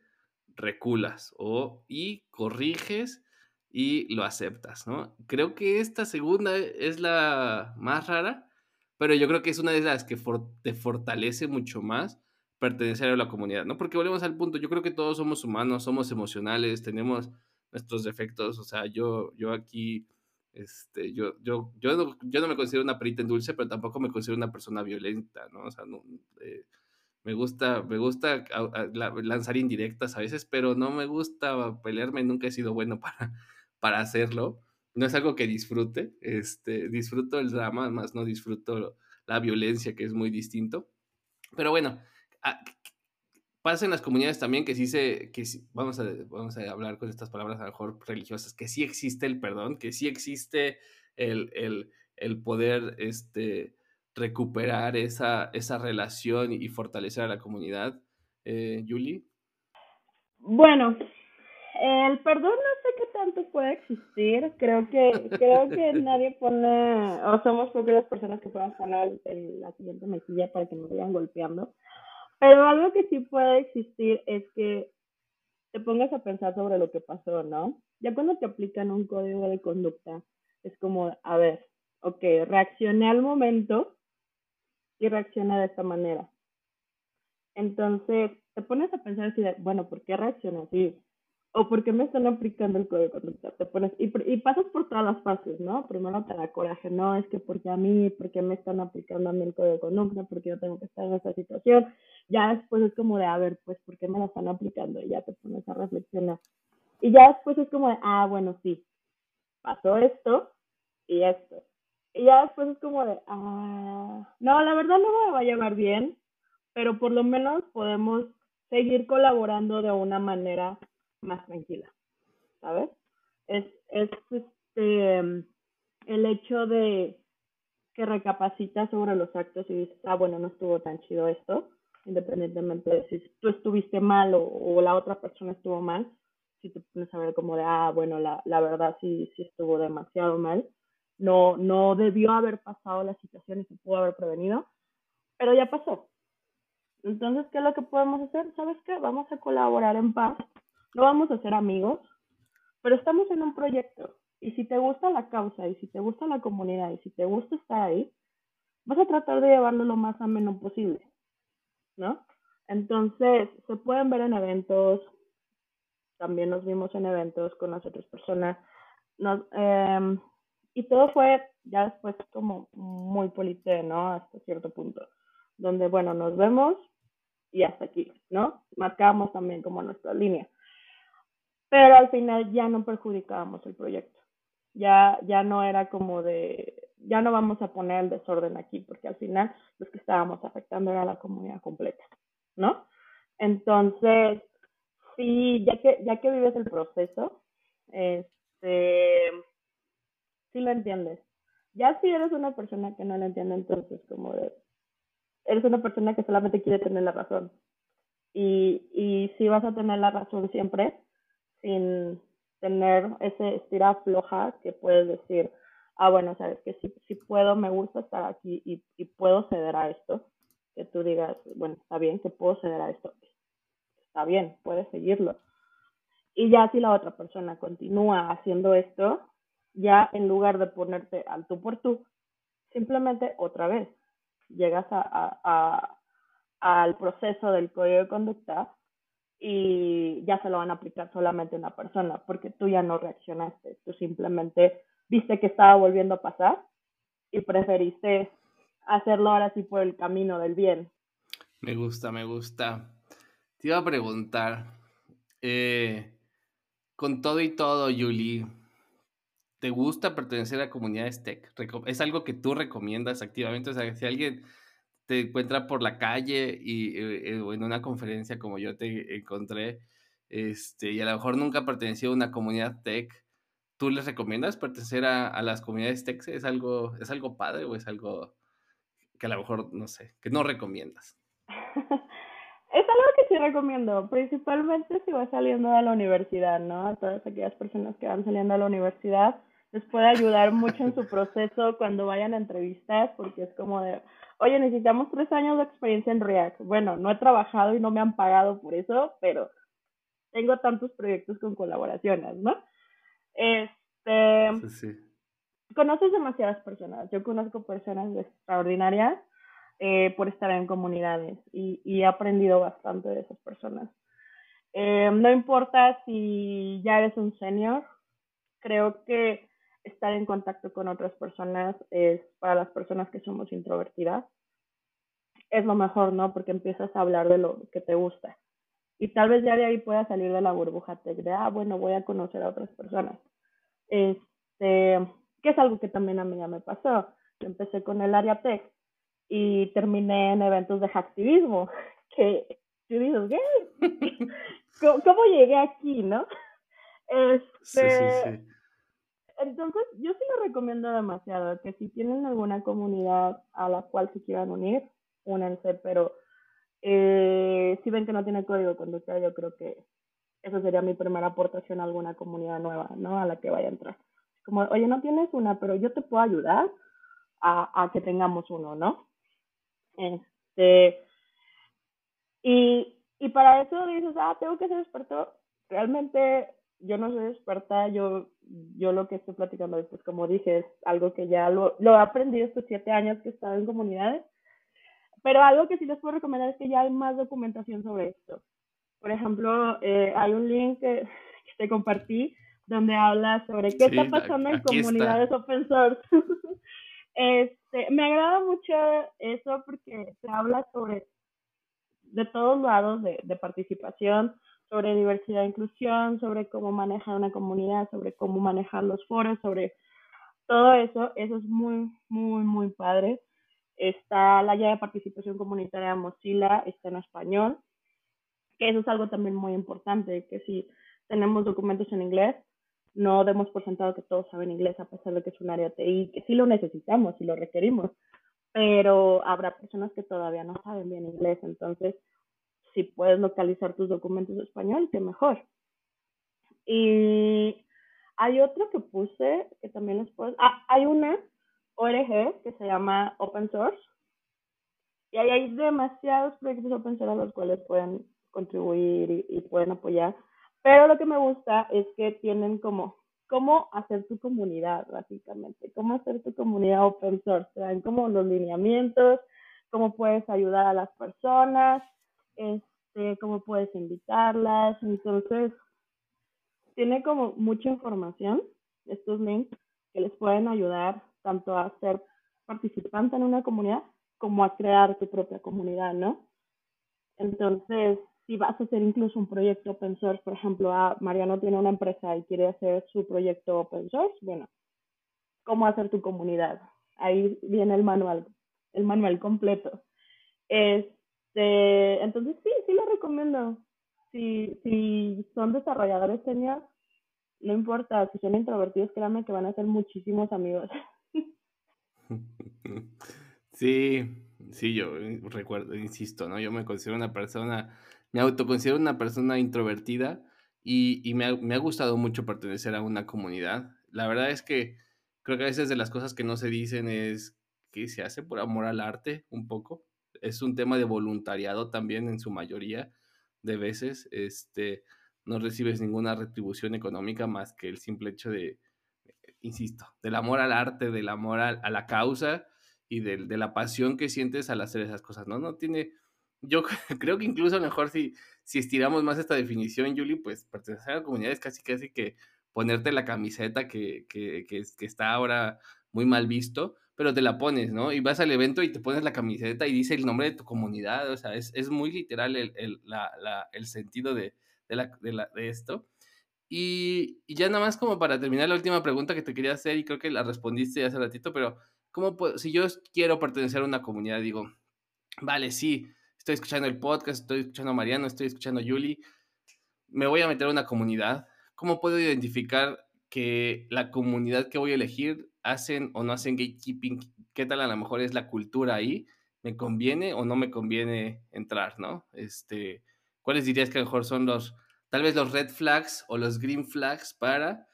reculas o y corriges y lo aceptas, ¿no? Creo que esta segunda es la más rara, pero yo creo que es una de las que te fortalece mucho más pertenecer a la comunidad, ¿no? Porque volvemos al punto, yo creo que todos somos humanos, somos emocionales, tenemos nuestros defectos, o sea, yo, yo aquí, este, yo, yo, yo, no, yo no me considero una perita en dulce, pero tampoco me considero una persona violenta, ¿no? O sea, no, eh, me gusta, me gusta lanzar indirectas a veces, pero no me gusta pelearme, nunca he sido bueno para, para hacerlo. No es algo que disfrute, este, disfruto el drama, más no disfruto la violencia, que es muy distinto. Pero bueno, Ah, pasa en las comunidades también que sí se, que vamos, a, vamos a hablar con estas palabras a lo mejor religiosas, que sí existe el perdón, que sí existe el, el, el poder este, recuperar esa, esa relación y fortalecer a la comunidad. Eh, Julie. Bueno, el perdón no tanto puede existir. Creo que creo que nadie pone, o somos pocas las personas que puedan poner la siguiente mejilla para que nos vayan golpeando. Pero algo que sí puede existir es que te pongas a pensar sobre lo que pasó, ¿no? Ya cuando te aplican un código de conducta, es como, a ver, ok, reaccioné al momento y reaccioné de esta manera. Entonces, te pones a pensar así de, bueno, ¿por qué reaccioné así? O por qué me están aplicando el código de conducta. Te pones, y, pasas por todas las fases, ¿no? Primero te da coraje, no, es que porque a mí, porque me están aplicando a mí el código de conducta, porque yo tengo que estar en esa situación. Ya después es como de, a ver, pues, ¿por qué me lo están aplicando? Y ya te pones a reflexionar. Y ya después es como de, ah, bueno, sí, pasó esto y esto. Y ya después es como de, ah, no, la verdad no me va a llevar bien, pero por lo menos podemos seguir colaborando de una manera más tranquila, ¿sabes? Es, es este, el hecho de que recapacitas sobre los actos y dices, ah, bueno, no estuvo tan chido esto, independientemente de si tú estuviste mal o, la otra persona estuvo mal, si te pones a ver como de, ah, bueno, la, la verdad sí, sí estuvo demasiado mal, no, no debió haber pasado la situación y se pudo haber prevenido, pero ya pasó. Entonces, ¿qué es lo que podemos hacer? ¿Sabes qué? Vamos a colaborar en paz no vamos a ser amigos, pero estamos en un proyecto. Y si te gusta la causa, y si te gusta la comunidad, y si te gusta estar ahí, vas a tratar de llevarlo lo más ameno posible, ¿no? Entonces, se pueden ver en eventos, también nos vimos en eventos con las otras personas, em, y todo fue ya después como muy polite, ¿no? Hasta cierto punto, donde, bueno, nos vemos y hasta aquí, ¿no? Marcamos también como nuestra línea pero al final ya no perjudicábamos el proyecto. Ya, ya no era como de, ya no vamos a poner el desorden aquí, porque al final los que estábamos afectando era la comunidad completa, ¿no? Entonces, sí, ya que, ya que vives el proceso, este, sí lo entiendes. Ya si eres una persona que no lo entiende, entonces como de, eres una persona que solamente quiere tener la razón. Y, y si vas a tener la razón siempre, sin tener ese estira floja que puedes decir, ah, bueno, sabes que si, si puedo, me gusta estar aquí y, puedo ceder a esto, que tú digas, bueno, está bien, que puedo ceder a esto, está bien, puedes seguirlo. Y ya si la otra persona continúa haciendo esto, ya en lugar de ponerte al tú por tú, simplemente otra vez llegas a, a, al proceso del código de conducta y ya se lo van a aplicar solamente a una persona, porque tú ya no reaccionaste, tú simplemente viste que estaba volviendo a pasar y preferiste hacerlo ahora sí por el camino del bien. Me gusta, me gusta. Te iba a preguntar, eh, con todo y todo, Yuli, ¿te gusta pertenecer a comunidades tech? ¿Es algo que tú recomiendas activamente? O sea, si alguien te encuentra por la calle y eh, eh, en una conferencia como yo te encontré, este, y a lo mejor nunca perteneció a una comunidad tech, ¿tú les recomiendas pertenecer a, las comunidades tech? ¿Es algo, ¿Es algo padre o es algo que a lo mejor, no sé, que no recomiendas? es algo que sí recomiendo, principalmente si vas saliendo de la universidad, ¿no? A todas aquellas personas que van saliendo a la universidad, les puede ayudar mucho en su proceso cuando vayan a entrevistas, porque es como de, oye, necesitamos tres años de experiencia en React. Bueno, no he trabajado y no me han pagado por eso, pero tengo tantos proyectos con colaboraciones, ¿no? Este, sí. Conoces demasiadas personas. Yo conozco personas extraordinarias eh, por estar en comunidades y, he aprendido bastante de esas personas. Eh, no importa si ya eres un senior, creo que estar en contacto con otras personas es para las personas que somos introvertidas. Es lo mejor, ¿no? Porque empiezas a hablar de lo que te gusta. Y tal vez ya de ahí pueda salir de la burbuja tech de, ah, bueno, voy a conocer a otras personas. Este, que es algo que también a mí ya me pasó. Yo empecé con el área tech y terminé en eventos de hacktivismo, que tú dices, ¿qué? ¿Cómo, llegué aquí, no? Este, sí, sí, sí. Entonces, yo sí lo recomiendo demasiado, que si tienen alguna comunidad a la cual se quieran unir, únanse, pero eh, si ven que no tiene código de conducta, yo creo que esa sería mi primera aportación a alguna comunidad nueva, ¿no? A la que vaya a entrar. Como, oye, no tienes una, pero yo te puedo ayudar a, que tengamos uno, ¿no? Este, y, y para eso dices, ah, tengo que ser experto. Realmente yo no soy experta, yo, yo lo que estoy platicando, pues como dije, es algo que ya lo, lo he aprendido estos siete años que he estado en comunidades, pero algo que sí les puedo recomendar es que ya hay más documentación sobre esto. Por ejemplo, eh, hay un link que, te compartí donde habla sobre qué está pasando en comunidades open source. este, me agrada mucho eso porque se habla sobre de todos lados de, de participación, sobre diversidad e inclusión, sobre cómo manejar una comunidad, sobre cómo manejar los foros, sobre todo eso. Eso es muy, muy, muy padre. Está la guía de participación comunitaria Mozilla, está en español, que eso es algo también muy importante, que si tenemos documentos en inglés, no demos por sentado que todos saben inglés a pesar de que es un área TI, que sí lo necesitamos y lo requerimos, pero habrá personas que todavía no saben bien inglés, entonces si puedes localizar tus documentos en español, qué mejor. Y hay otro que puse que también les puedo... Ah, hay una ORG que se llama Open Source. Y ahí hay demasiados proyectos open source a los cuales pueden contribuir y, pueden apoyar. Pero lo que me gusta es que tienen como cómo hacer tu comunidad, básicamente. Cómo hacer tu comunidad open source. Traen como los lineamientos, cómo puedes ayudar a las personas, este, cómo puedes invitarlas. Entonces, tiene como mucha información, estos links, que les pueden ayudar tanto a ser participante en una comunidad como a crear tu propia comunidad, ¿no? Entonces, si vas a hacer incluso un proyecto open source, por ejemplo, a Mariano tiene una empresa y quiere hacer su proyecto open source, bueno, ¿cómo hacer tu comunidad? Ahí viene el manual, el manual completo. Es, este, entonces sí, sí lo recomiendo. Si, si son desarrolladores senior, no importa, si son introvertidos, créanme que van a ser muchísimos amigos. Sí, sí, yo recuerdo, insisto, ¿no? Yo me considero una persona, me autoconsidero una persona introvertida y, y me, ha, me ha gustado mucho pertenecer a una comunidad. La verdad es que creo que a veces de las cosas que no se dicen es que se hace por amor al arte un poco es un tema de voluntariado también en su mayoría de veces. Este, no recibes ninguna retribución económica más que el simple hecho de, insisto, del amor al arte, del amor a, la causa y de, la pasión que sientes al hacer esas cosas, ¿no? No tiene, yo creo que incluso mejor si, si estiramos más esta definición, Julie, pues pertenecer a la comunidad es casi casi que ponerte la camiseta que, que, que, que está ahora muy mal visto, pero te la pones, ¿no? Y vas al evento y te pones la camiseta y dice el nombre de tu comunidad, o sea, es, muy literal el, el, sentido de, de, esto. Y, ya nada más como para terminar la última pregunta que te quería hacer, y creo que la respondiste hace ratito, pero ¿cómo puedo, si yo quiero pertenecer a una comunidad, digo, vale, sí, estoy escuchando el podcast, estoy escuchando a Mariano, estoy escuchando a Yuli, me voy a meter a una comunidad, ¿cómo puedo identificar que la comunidad que voy a elegir hacen o no hacen gatekeeping, qué tal a lo mejor es la cultura ahí, me conviene o no me conviene entrar, ¿no? Este, ¿cuáles dirías que a lo mejor son los, tal vez los red flags o los green flags para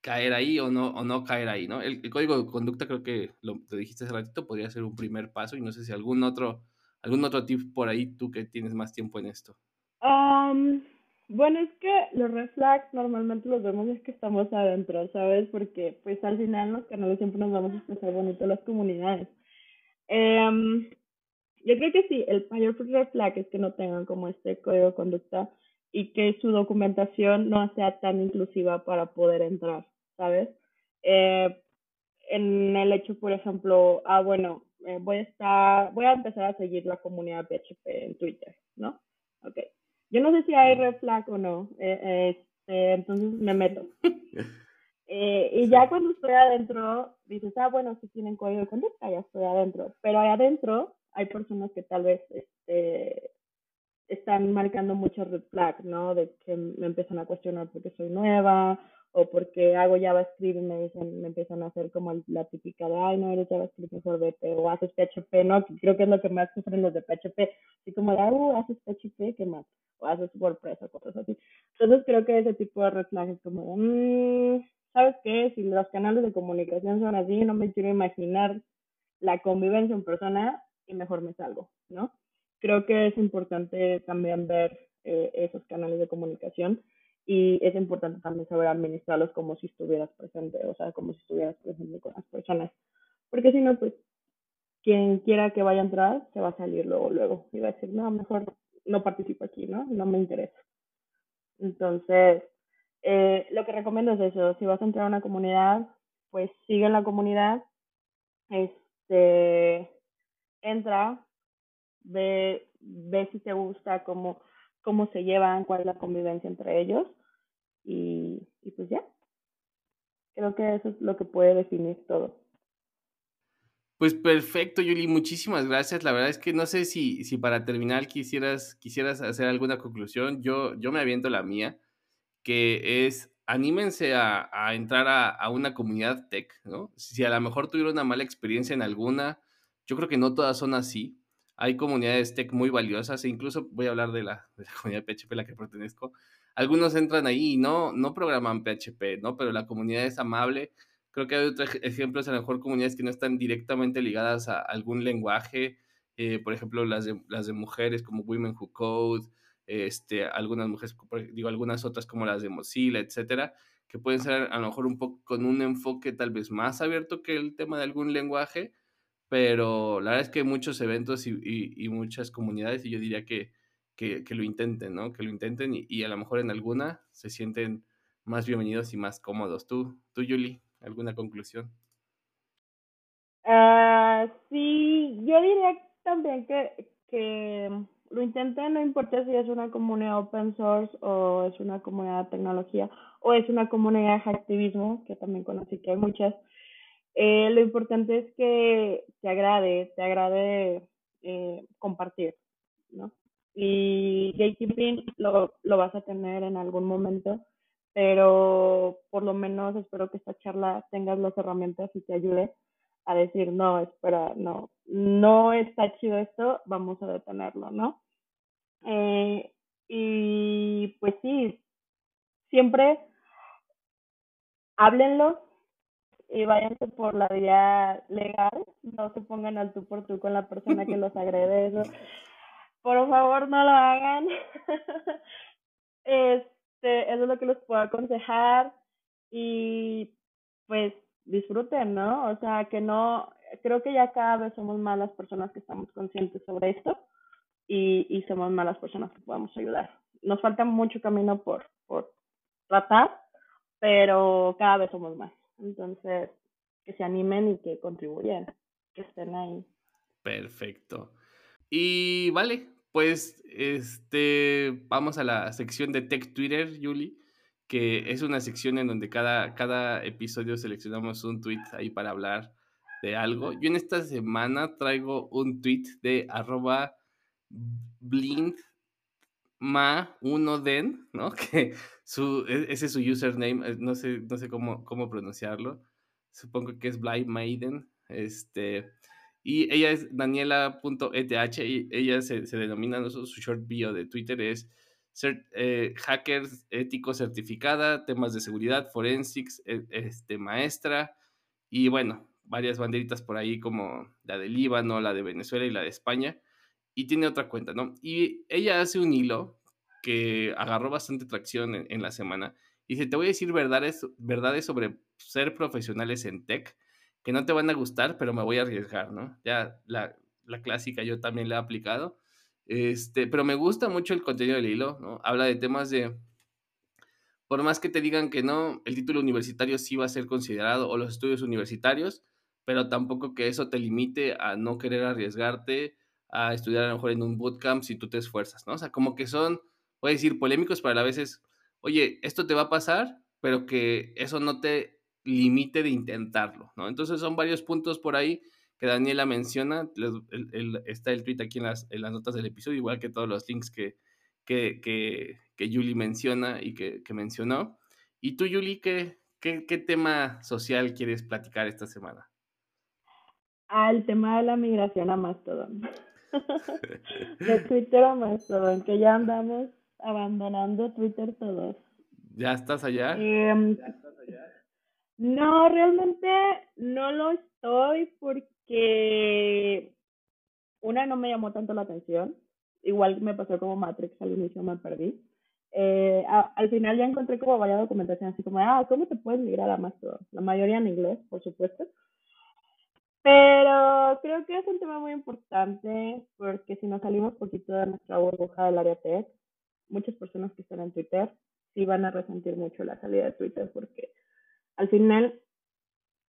caer ahí o no, o no caer ahí, ¿no? El, código de conducta creo que lo te dijiste hace ratito, podría ser un primer paso y no sé si algún otro, algún otro tip por ahí tú que tienes más tiempo en esto. bueno, es que los red flags normalmente los vemos es que estamos adentro, ¿sabes? Porque pues al final los canales siempre nos vamos a expresar bonito las comunidades. Em, yo creo que sí, el mayor red flag es que no tengan como este código de conducta y que su documentación no sea tan inclusiva para poder entrar. ¿sabes? Eh, en el hecho, por ejemplo, ah, bueno, eh, voy a estar, voy a empezar a seguir la comunidad PHP en Twitter, ¿no? Ok. Yo no sé si hay red flag o no, eh, este, entonces me meto. y ya cuando estoy adentro, dices, ah, bueno, si tienen código de conducta, ya estoy adentro. Pero ahí adentro hay personas que tal vez este, están marcando mucho red flag, ¿no? De que me empiezan a cuestionar porque soy nueva o porque hago JavaScript y me dicen, me empiezan a hacer como la típica de, ay, no eres JavaScript, mejor vete, o haces PHP, ¿no? Creo que es lo que más sufren los de PHP, así como de, uh, haces PHP, ¿qué más? O haces WordPress o cosas así. Entonces creo que ese tipo de red es como de, mmm, ¿sabes qué? Si los canales de comunicación son así, no me quiero imaginar la convivencia en persona y mejor me salgo, ¿no? Creo que es importante también ver eh, esos canales de comunicación y es importante también saber administrarlos como si estuvieras presente, o sea, como si estuvieras presente con las personas. Porque si no, pues quien quiera que vaya a entrar se va a salir luego, luego. Y va a decir, no, mejor no participo aquí, ¿no? No me interesa. Entonces, eh, lo que recomiendo es eso. Si vas a entrar a una comunidad, pues sigue en la comunidad, este, entra, ve, ve si te gusta, cómo cómo se llevan, cuál es la convivencia entre ellos y, y pues ya. Creo que eso es lo que puede definir todo. Pues perfecto, Yuli, muchísimas gracias. La verdad es que no sé si, si para terminar quisieras, quisieras hacer alguna conclusión. Yo, yo me aviento la mía, que es anímense a, a entrar a, a, una comunidad tech, ¿no? Si a lo mejor tuvieron una mala experiencia en alguna, yo creo que no todas son así, hay comunidades tech muy valiosas e incluso voy a hablar de la, de la comunidad PHP a la que pertenezco. Algunos entran ahí y no, no programan PHP, ¿no? Pero la comunidad es amable. Creo que hay otros ejemplos, a lo mejor comunidades que no están directamente ligadas a algún lenguaje, eh, por ejemplo, las de, las de mujeres como Women Who Code, este, algunas mujeres, digo, algunas otras como las de Mozilla, etcétera, que pueden ser a lo mejor un poco con un enfoque tal vez más abierto que el tema de algún lenguaje, pero la verdad es que hay muchos eventos y, muchas comunidades y yo diría que, que, lo intenten, ¿no? Que lo intenten y, a lo mejor en alguna se sienten más bienvenidos y más cómodos. ¿Tú, tú Yuli, alguna conclusión? Uh, sí, yo diría también que, que lo intenten, no importa si es una comunidad open source o es una comunidad de tecnología o es una comunidad de activismo, que también conocí que hay muchas. Eh, lo importante es que te agrade, te agrade eh, compartir, ¿no? Y gatekeeping lo, lo vas a tener en algún momento, pero por lo menos espero que esta charla tengas las herramientas y te ayude a decir, no, espera, no, no está chido esto, vamos a detenerlo, ¿no? Eh, y pues sí, siempre háblenlo, y váyanse por la vía legal, no se pongan al tú por tú con la persona que los agrede. Por favor, no lo hagan. este, eso es lo que les puedo aconsejar y pues disfruten, ¿no? O sea, que no, creo que ya cada vez somos más las personas que estamos conscientes sobre esto y, y somos más las personas que podemos ayudar. Nos falta mucho camino por, por tratar, pero cada vez somos más. Entonces, que se animen y que contribuyan, que estén ahí. Perfecto. Y vale, pues este vamos a la sección de Tech Twitter, Yuli, que es una sección en donde cada, cada episodio seleccionamos un tweet ahí para hablar de algo. Yo en esta semana traigo un tweet de arroba blind ma1den, ¿no? Que su, e, ese es su username, eh, no sé, no sé cómo, cómo pronunciarlo. Supongo que es Blind Maiden. Este, y ella es Daniela.eth y ella se, denomina, su, short bio de Twitter es eh, hacker ético certificada, temas de seguridad, forensics, e, este, maestra y bueno, varias banderitas por ahí como la de Líbano, la de Venezuela y la de España. Y tiene otra cuenta, ¿no? Y ella hace un hilo que agarró bastante tracción en, la semana. Y dice, te voy a decir verdades, verdades sobre ser profesionales en tech que no te van a gustar, pero me voy a arriesgar, ¿no? Ya la, la clásica yo también la he aplicado. Este, pero me gusta mucho el contenido del hilo, ¿no? Habla de temas de, por más que te digan que no, el título universitario sí va a ser considerado, o los estudios universitarios, pero tampoco que eso te limite a no querer arriesgarte a estudiar a lo mejor en un bootcamp si tú te esfuerzas, ¿no? O sea, como que son, voy a decir, polémicos, pero a veces, oye, esto te va a pasar, pero que eso no te limite de intentarlo, ¿no? Entonces son varios puntos por ahí que Daniela menciona, está el tweet aquí en las, en las, notas del episodio, igual que todos los links que, que, que, que Yuli menciona y que, mencionó. ¿Y tú, Yuli, qué, qué, qué tema social quieres platicar esta semana? Al tema de la migración a Mastodon. de Twitter a Mastodon, que ya andamos abandonando Twitter todos. ¿Ya estás allá? Em, no, realmente no lo estoy porque una no me llamó tanto la atención. Igual me pasó como Matrix, al inicio me perdí. Eh, al final ya encontré como vaya documentación así como, ah, ¿cómo te puedes migrar a Mastodon? La mayoría en inglés, por supuesto. Pero creo que es un tema muy importante porque si nos salimos un poquito de nuestra burbuja del área tech, muchas personas que están en Twitter sí van a resentir mucho la salida de Twitter porque al final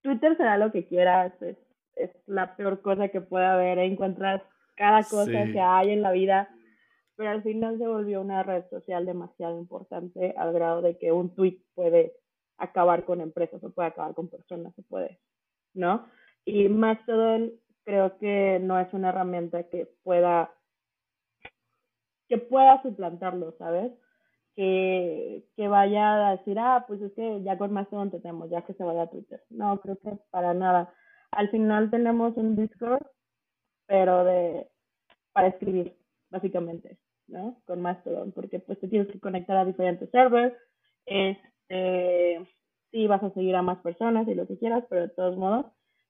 Twitter será lo que quieras, es, es la peor cosa que puede haber, encuentras cada cosa que hay en la vida, pero al final se volvió una red social demasiado importante al grado de que un tweet puede acabar con empresas o puede acabar con personas, se puede, ¿no? Y Mastodon creo que no es una herramienta que pueda que pueda suplantarlo, ¿sabes? Que, que vaya a decir, ah, pues es que ya con Mastodon tenemos, ya que se vaya a Twitter. No, creo que para nada. Al final tenemos un Discord, pero de para escribir, básicamente, ¿no? Con Mastodon, porque pues te tienes que conectar a diferentes servers, este, sí vas a seguir a más personas y lo que quieras, pero de todos modos,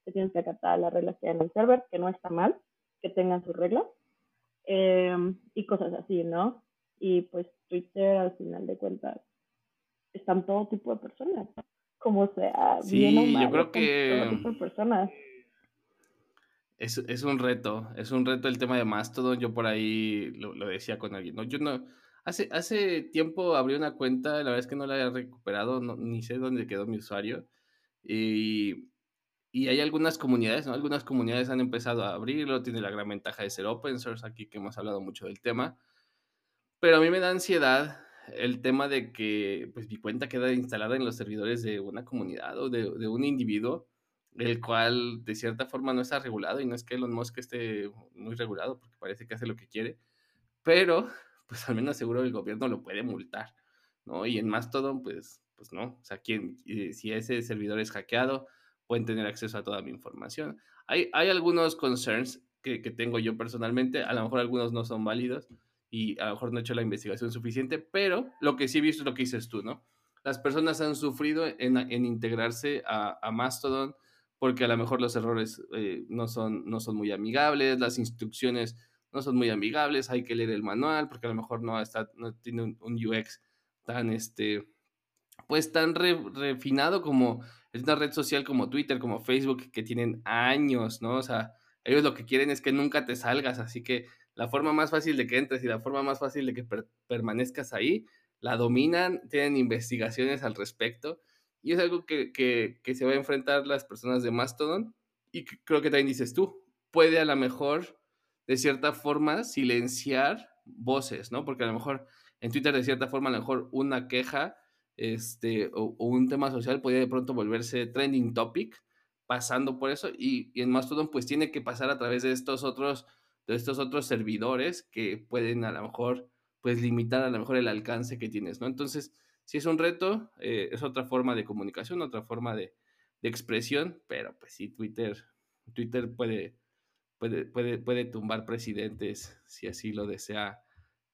que tienes que acatar las reglas que hay en el server, que no está mal, que tengan sus reglas, em, y cosas así, ¿no? Y pues Twitter, al final de cuentas, están todo tipo de personas, como sea, bien o mal, yo creo que... todo tipo de personas. Es, es, un reto, es un reto el tema de Mastodon. Yo por ahí lo, lo, decía con alguien. ¿no? Yo no. Hace, hace tiempo abrí una cuenta, la verdad es que no la he recuperado, ni sé dónde quedó mi usuario. Y y hay algunas comunidades, ¿no? Algunas comunidades han empezado a abrirlo, tiene la gran ventaja de ser open source, aquí que hemos hablado mucho del tema. Pero a mí me da ansiedad el tema de que pues mi cuenta queda instalada en los servidores de una comunidad o de, de un individuo, el cual de cierta forma no está regulado y no es que Elon Musk esté muy regulado porque parece que hace lo que quiere, pero pues al menos seguro el gobierno lo puede multar, ¿no? Y en Mastodon pues, pues no, o sea, quien, eh, si ese servidor es hackeado, pueden tener acceso a toda mi información. Hay, hay algunos concerns que, que, tengo yo personalmente, a lo mejor algunos no son válidos y a lo mejor no he hecho la investigación suficiente, pero lo que sí he visto es lo que dices tú, ¿no? Las personas han sufrido en, en integrarse a, a, Mastodon porque a lo mejor los errores eh, no, son, no son muy amigables, las instrucciones no son muy amigables, hay que leer el manual porque a lo mejor no, está, no tiene un, un UX tan, este, pues tan refinado como es una red social como Twitter, como Facebook, que tienen años, ¿no? O sea, ellos lo que quieren es que nunca te salgas, así que la forma más fácil de que entres y la forma más fácil de que permanezcas ahí, la dominan, tienen investigaciones al respecto, y es algo que, que, que se va a enfrentar las personas de Mastodon, y creo que también dices tú, puede a lo mejor, de cierta forma, silenciar voces, ¿no? Porque a lo mejor en Twitter, de cierta forma, a lo mejor una queja este, o, un tema social podría de pronto volverse trending topic pasando por eso y, y, en Mastodon pues tiene que pasar a través de estos otros de estos otros servidores que pueden a lo mejor pues limitar a lo mejor el alcance que tienes, ¿no? Entonces, si es un reto, eh, es otra forma de comunicación, otra forma de, de, expresión, pero pues sí, Twitter, Twitter puede, puede, puede, puede tumbar presidentes si así lo desea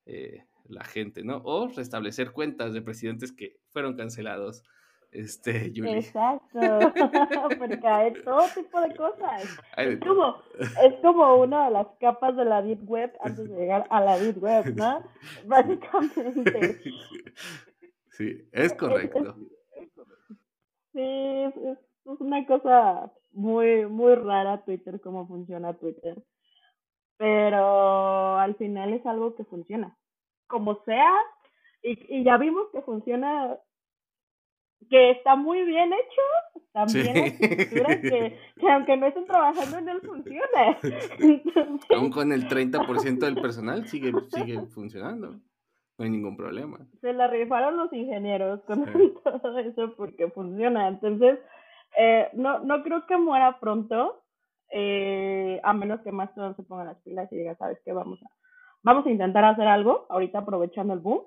eh, la gente, ¿no? O restablecer cuentas de presidentes que fueron cancelados. Este, Yuli. Exacto, porque hay todo tipo de cosas. Es como, es como una de las capas de la Deep Web antes de llegar a la Deep Web, ¿no? Básicamente. Sí, es correcto. Sí, es, es una cosa muy, muy rara Twitter, cómo funciona Twitter. Pero al final es algo que funciona como sea, y, y ya vimos que funciona, que está muy bien hecho, también que, que, aunque no estén trabajando en él funciona. Aún con el 30% del personal sigue, sigue funcionando. No hay ningún problema. Se la rifaron los ingenieros con todo eso porque funciona. Entonces, eh, no, no creo que muera pronto, eh, a menos que más todos se pongan las pilas y digan, ¿sabes qué? Vamos a vamos a intentar hacer algo, ahorita aprovechando el boom,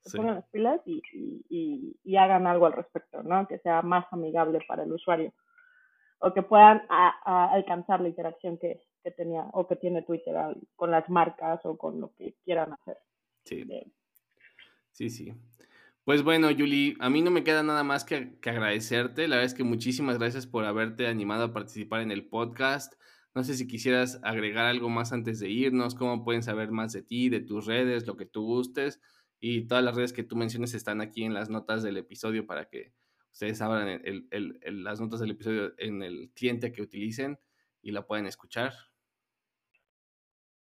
se pongan las pilas y, y, y, hagan algo al respecto, ¿no? Que sea más amigable para el usuario o que puedan alcanzar la interacción que, que, tenía o que tiene Twitter con las marcas o con lo que quieran hacer. Sí. Sí, sí. Pues bueno, Yuli, a mí no me queda nada más que, que, agradecerte. La verdad es que muchísimas gracias por haberte animado a participar en el podcast. No sé si quisieras agregar algo más antes de irnos, cómo pueden saber más de ti, de tus redes, lo que tú gustes. Y todas las redes que tú menciones están aquí en las notas del episodio para que ustedes abran el, el, las notas del episodio en el cliente que utilicen y la pueden escuchar.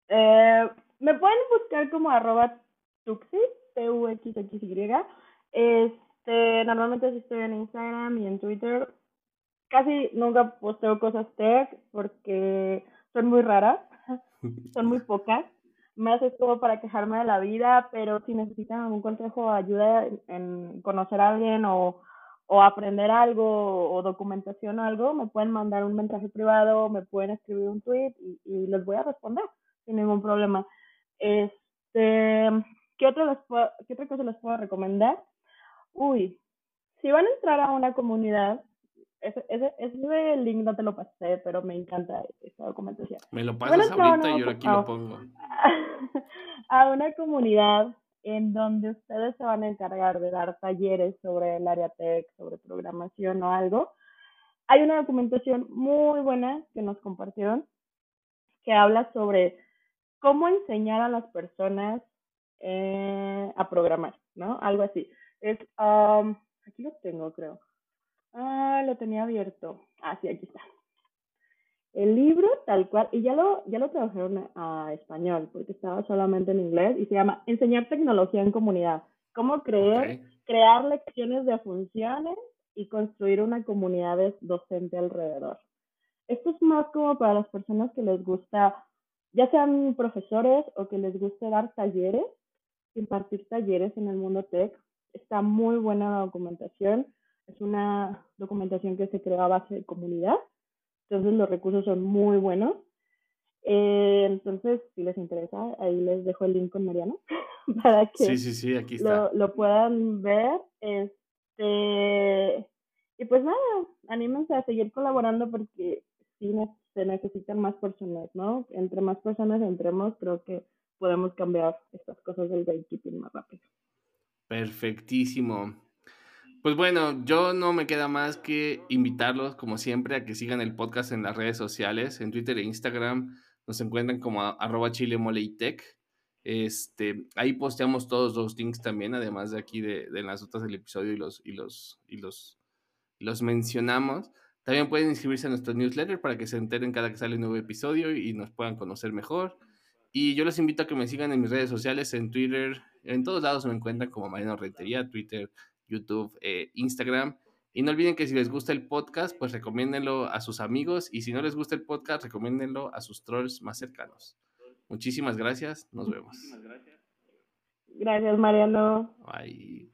Eh, me pueden buscar como arroba tuxi, T-U-X-X-Y. Este, normalmente estoy en Instagram y en Twitter casi nunca posteo cosas tech porque son muy raras, son muy pocas. Más es como para quejarme de la vida, pero si necesitan algún consejo o ayuda en, conocer a alguien o, o aprender algo o documentación o algo, me pueden mandar un mensaje privado, me pueden escribir un tweet y, y les voy a responder sin ningún problema. Este, ¿qué, otro les ¿Qué otra cosa les puedo recomendar? Uy, si van a entrar a una comunidad ese, ese, ese link no te lo pasé, pero me encanta esa documentación. Me lo pasas ahorita y yo aquí lo pongo. A una comunidad en donde ustedes se van a encargar de dar talleres sobre el área tech, sobre programación o algo. Hay una documentación muy buena que nos compartieron que habla sobre cómo enseñar a las personas eh, a programar, ¿no? Algo así. Es, um, aquí lo tengo, creo. Ah, lo tenía abierto. Ah, sí, aquí está. El libro, tal cual, y ya lo, ya lo tradujeron a, español, porque estaba solamente en inglés, y se llama Enseñar tecnología en comunidad. Cómo creer, crear lecciones de funciones y construir una comunidad docente alrededor. Esto es más como para las personas que les gusta, ya sean profesores o que les guste dar talleres, impartir talleres en el mundo tech. Está muy buena la documentación es una documentación que se creó a base de comunidad, entonces los recursos son muy buenos. Eh, entonces, si les interesa, ahí les dejo el link con Mariano para que sí, sí, sí, aquí está. Lo, lo, puedan ver. Este, y pues nada, anímense a seguir colaborando porque sí se necesitan más personas, ¿no? Entre más personas entremos, creo que podemos cambiar estas cosas del gatekeeping más rápido. Perfectísimo. Pues bueno, yo no me queda más que invitarlos, como siempre, a que sigan el podcast en las redes sociales, en Twitter e Instagram. Nos encuentran como arroba chilemoleitech. Este, ahí posteamos todos los links también, además de aquí de, las notas del episodio y los, y los, y los, los mencionamos. También pueden inscribirse a nuestro newsletter para que se enteren cada que sale un nuevo episodio y nos puedan conocer mejor. Y yo les invito a que me sigan en mis redes sociales, en Twitter, en todos lados me encuentran como Mariano Rentería, Twitter, YouTube, eh, Instagram. Y no olviden que si les gusta el podcast, pues recomiéndenlo a sus amigos. Y si no les gusta el podcast, recomiéndenlo a sus trolls más cercanos. Muchísimas gracias. Nos vemos. Gracias, Mariano. Bye.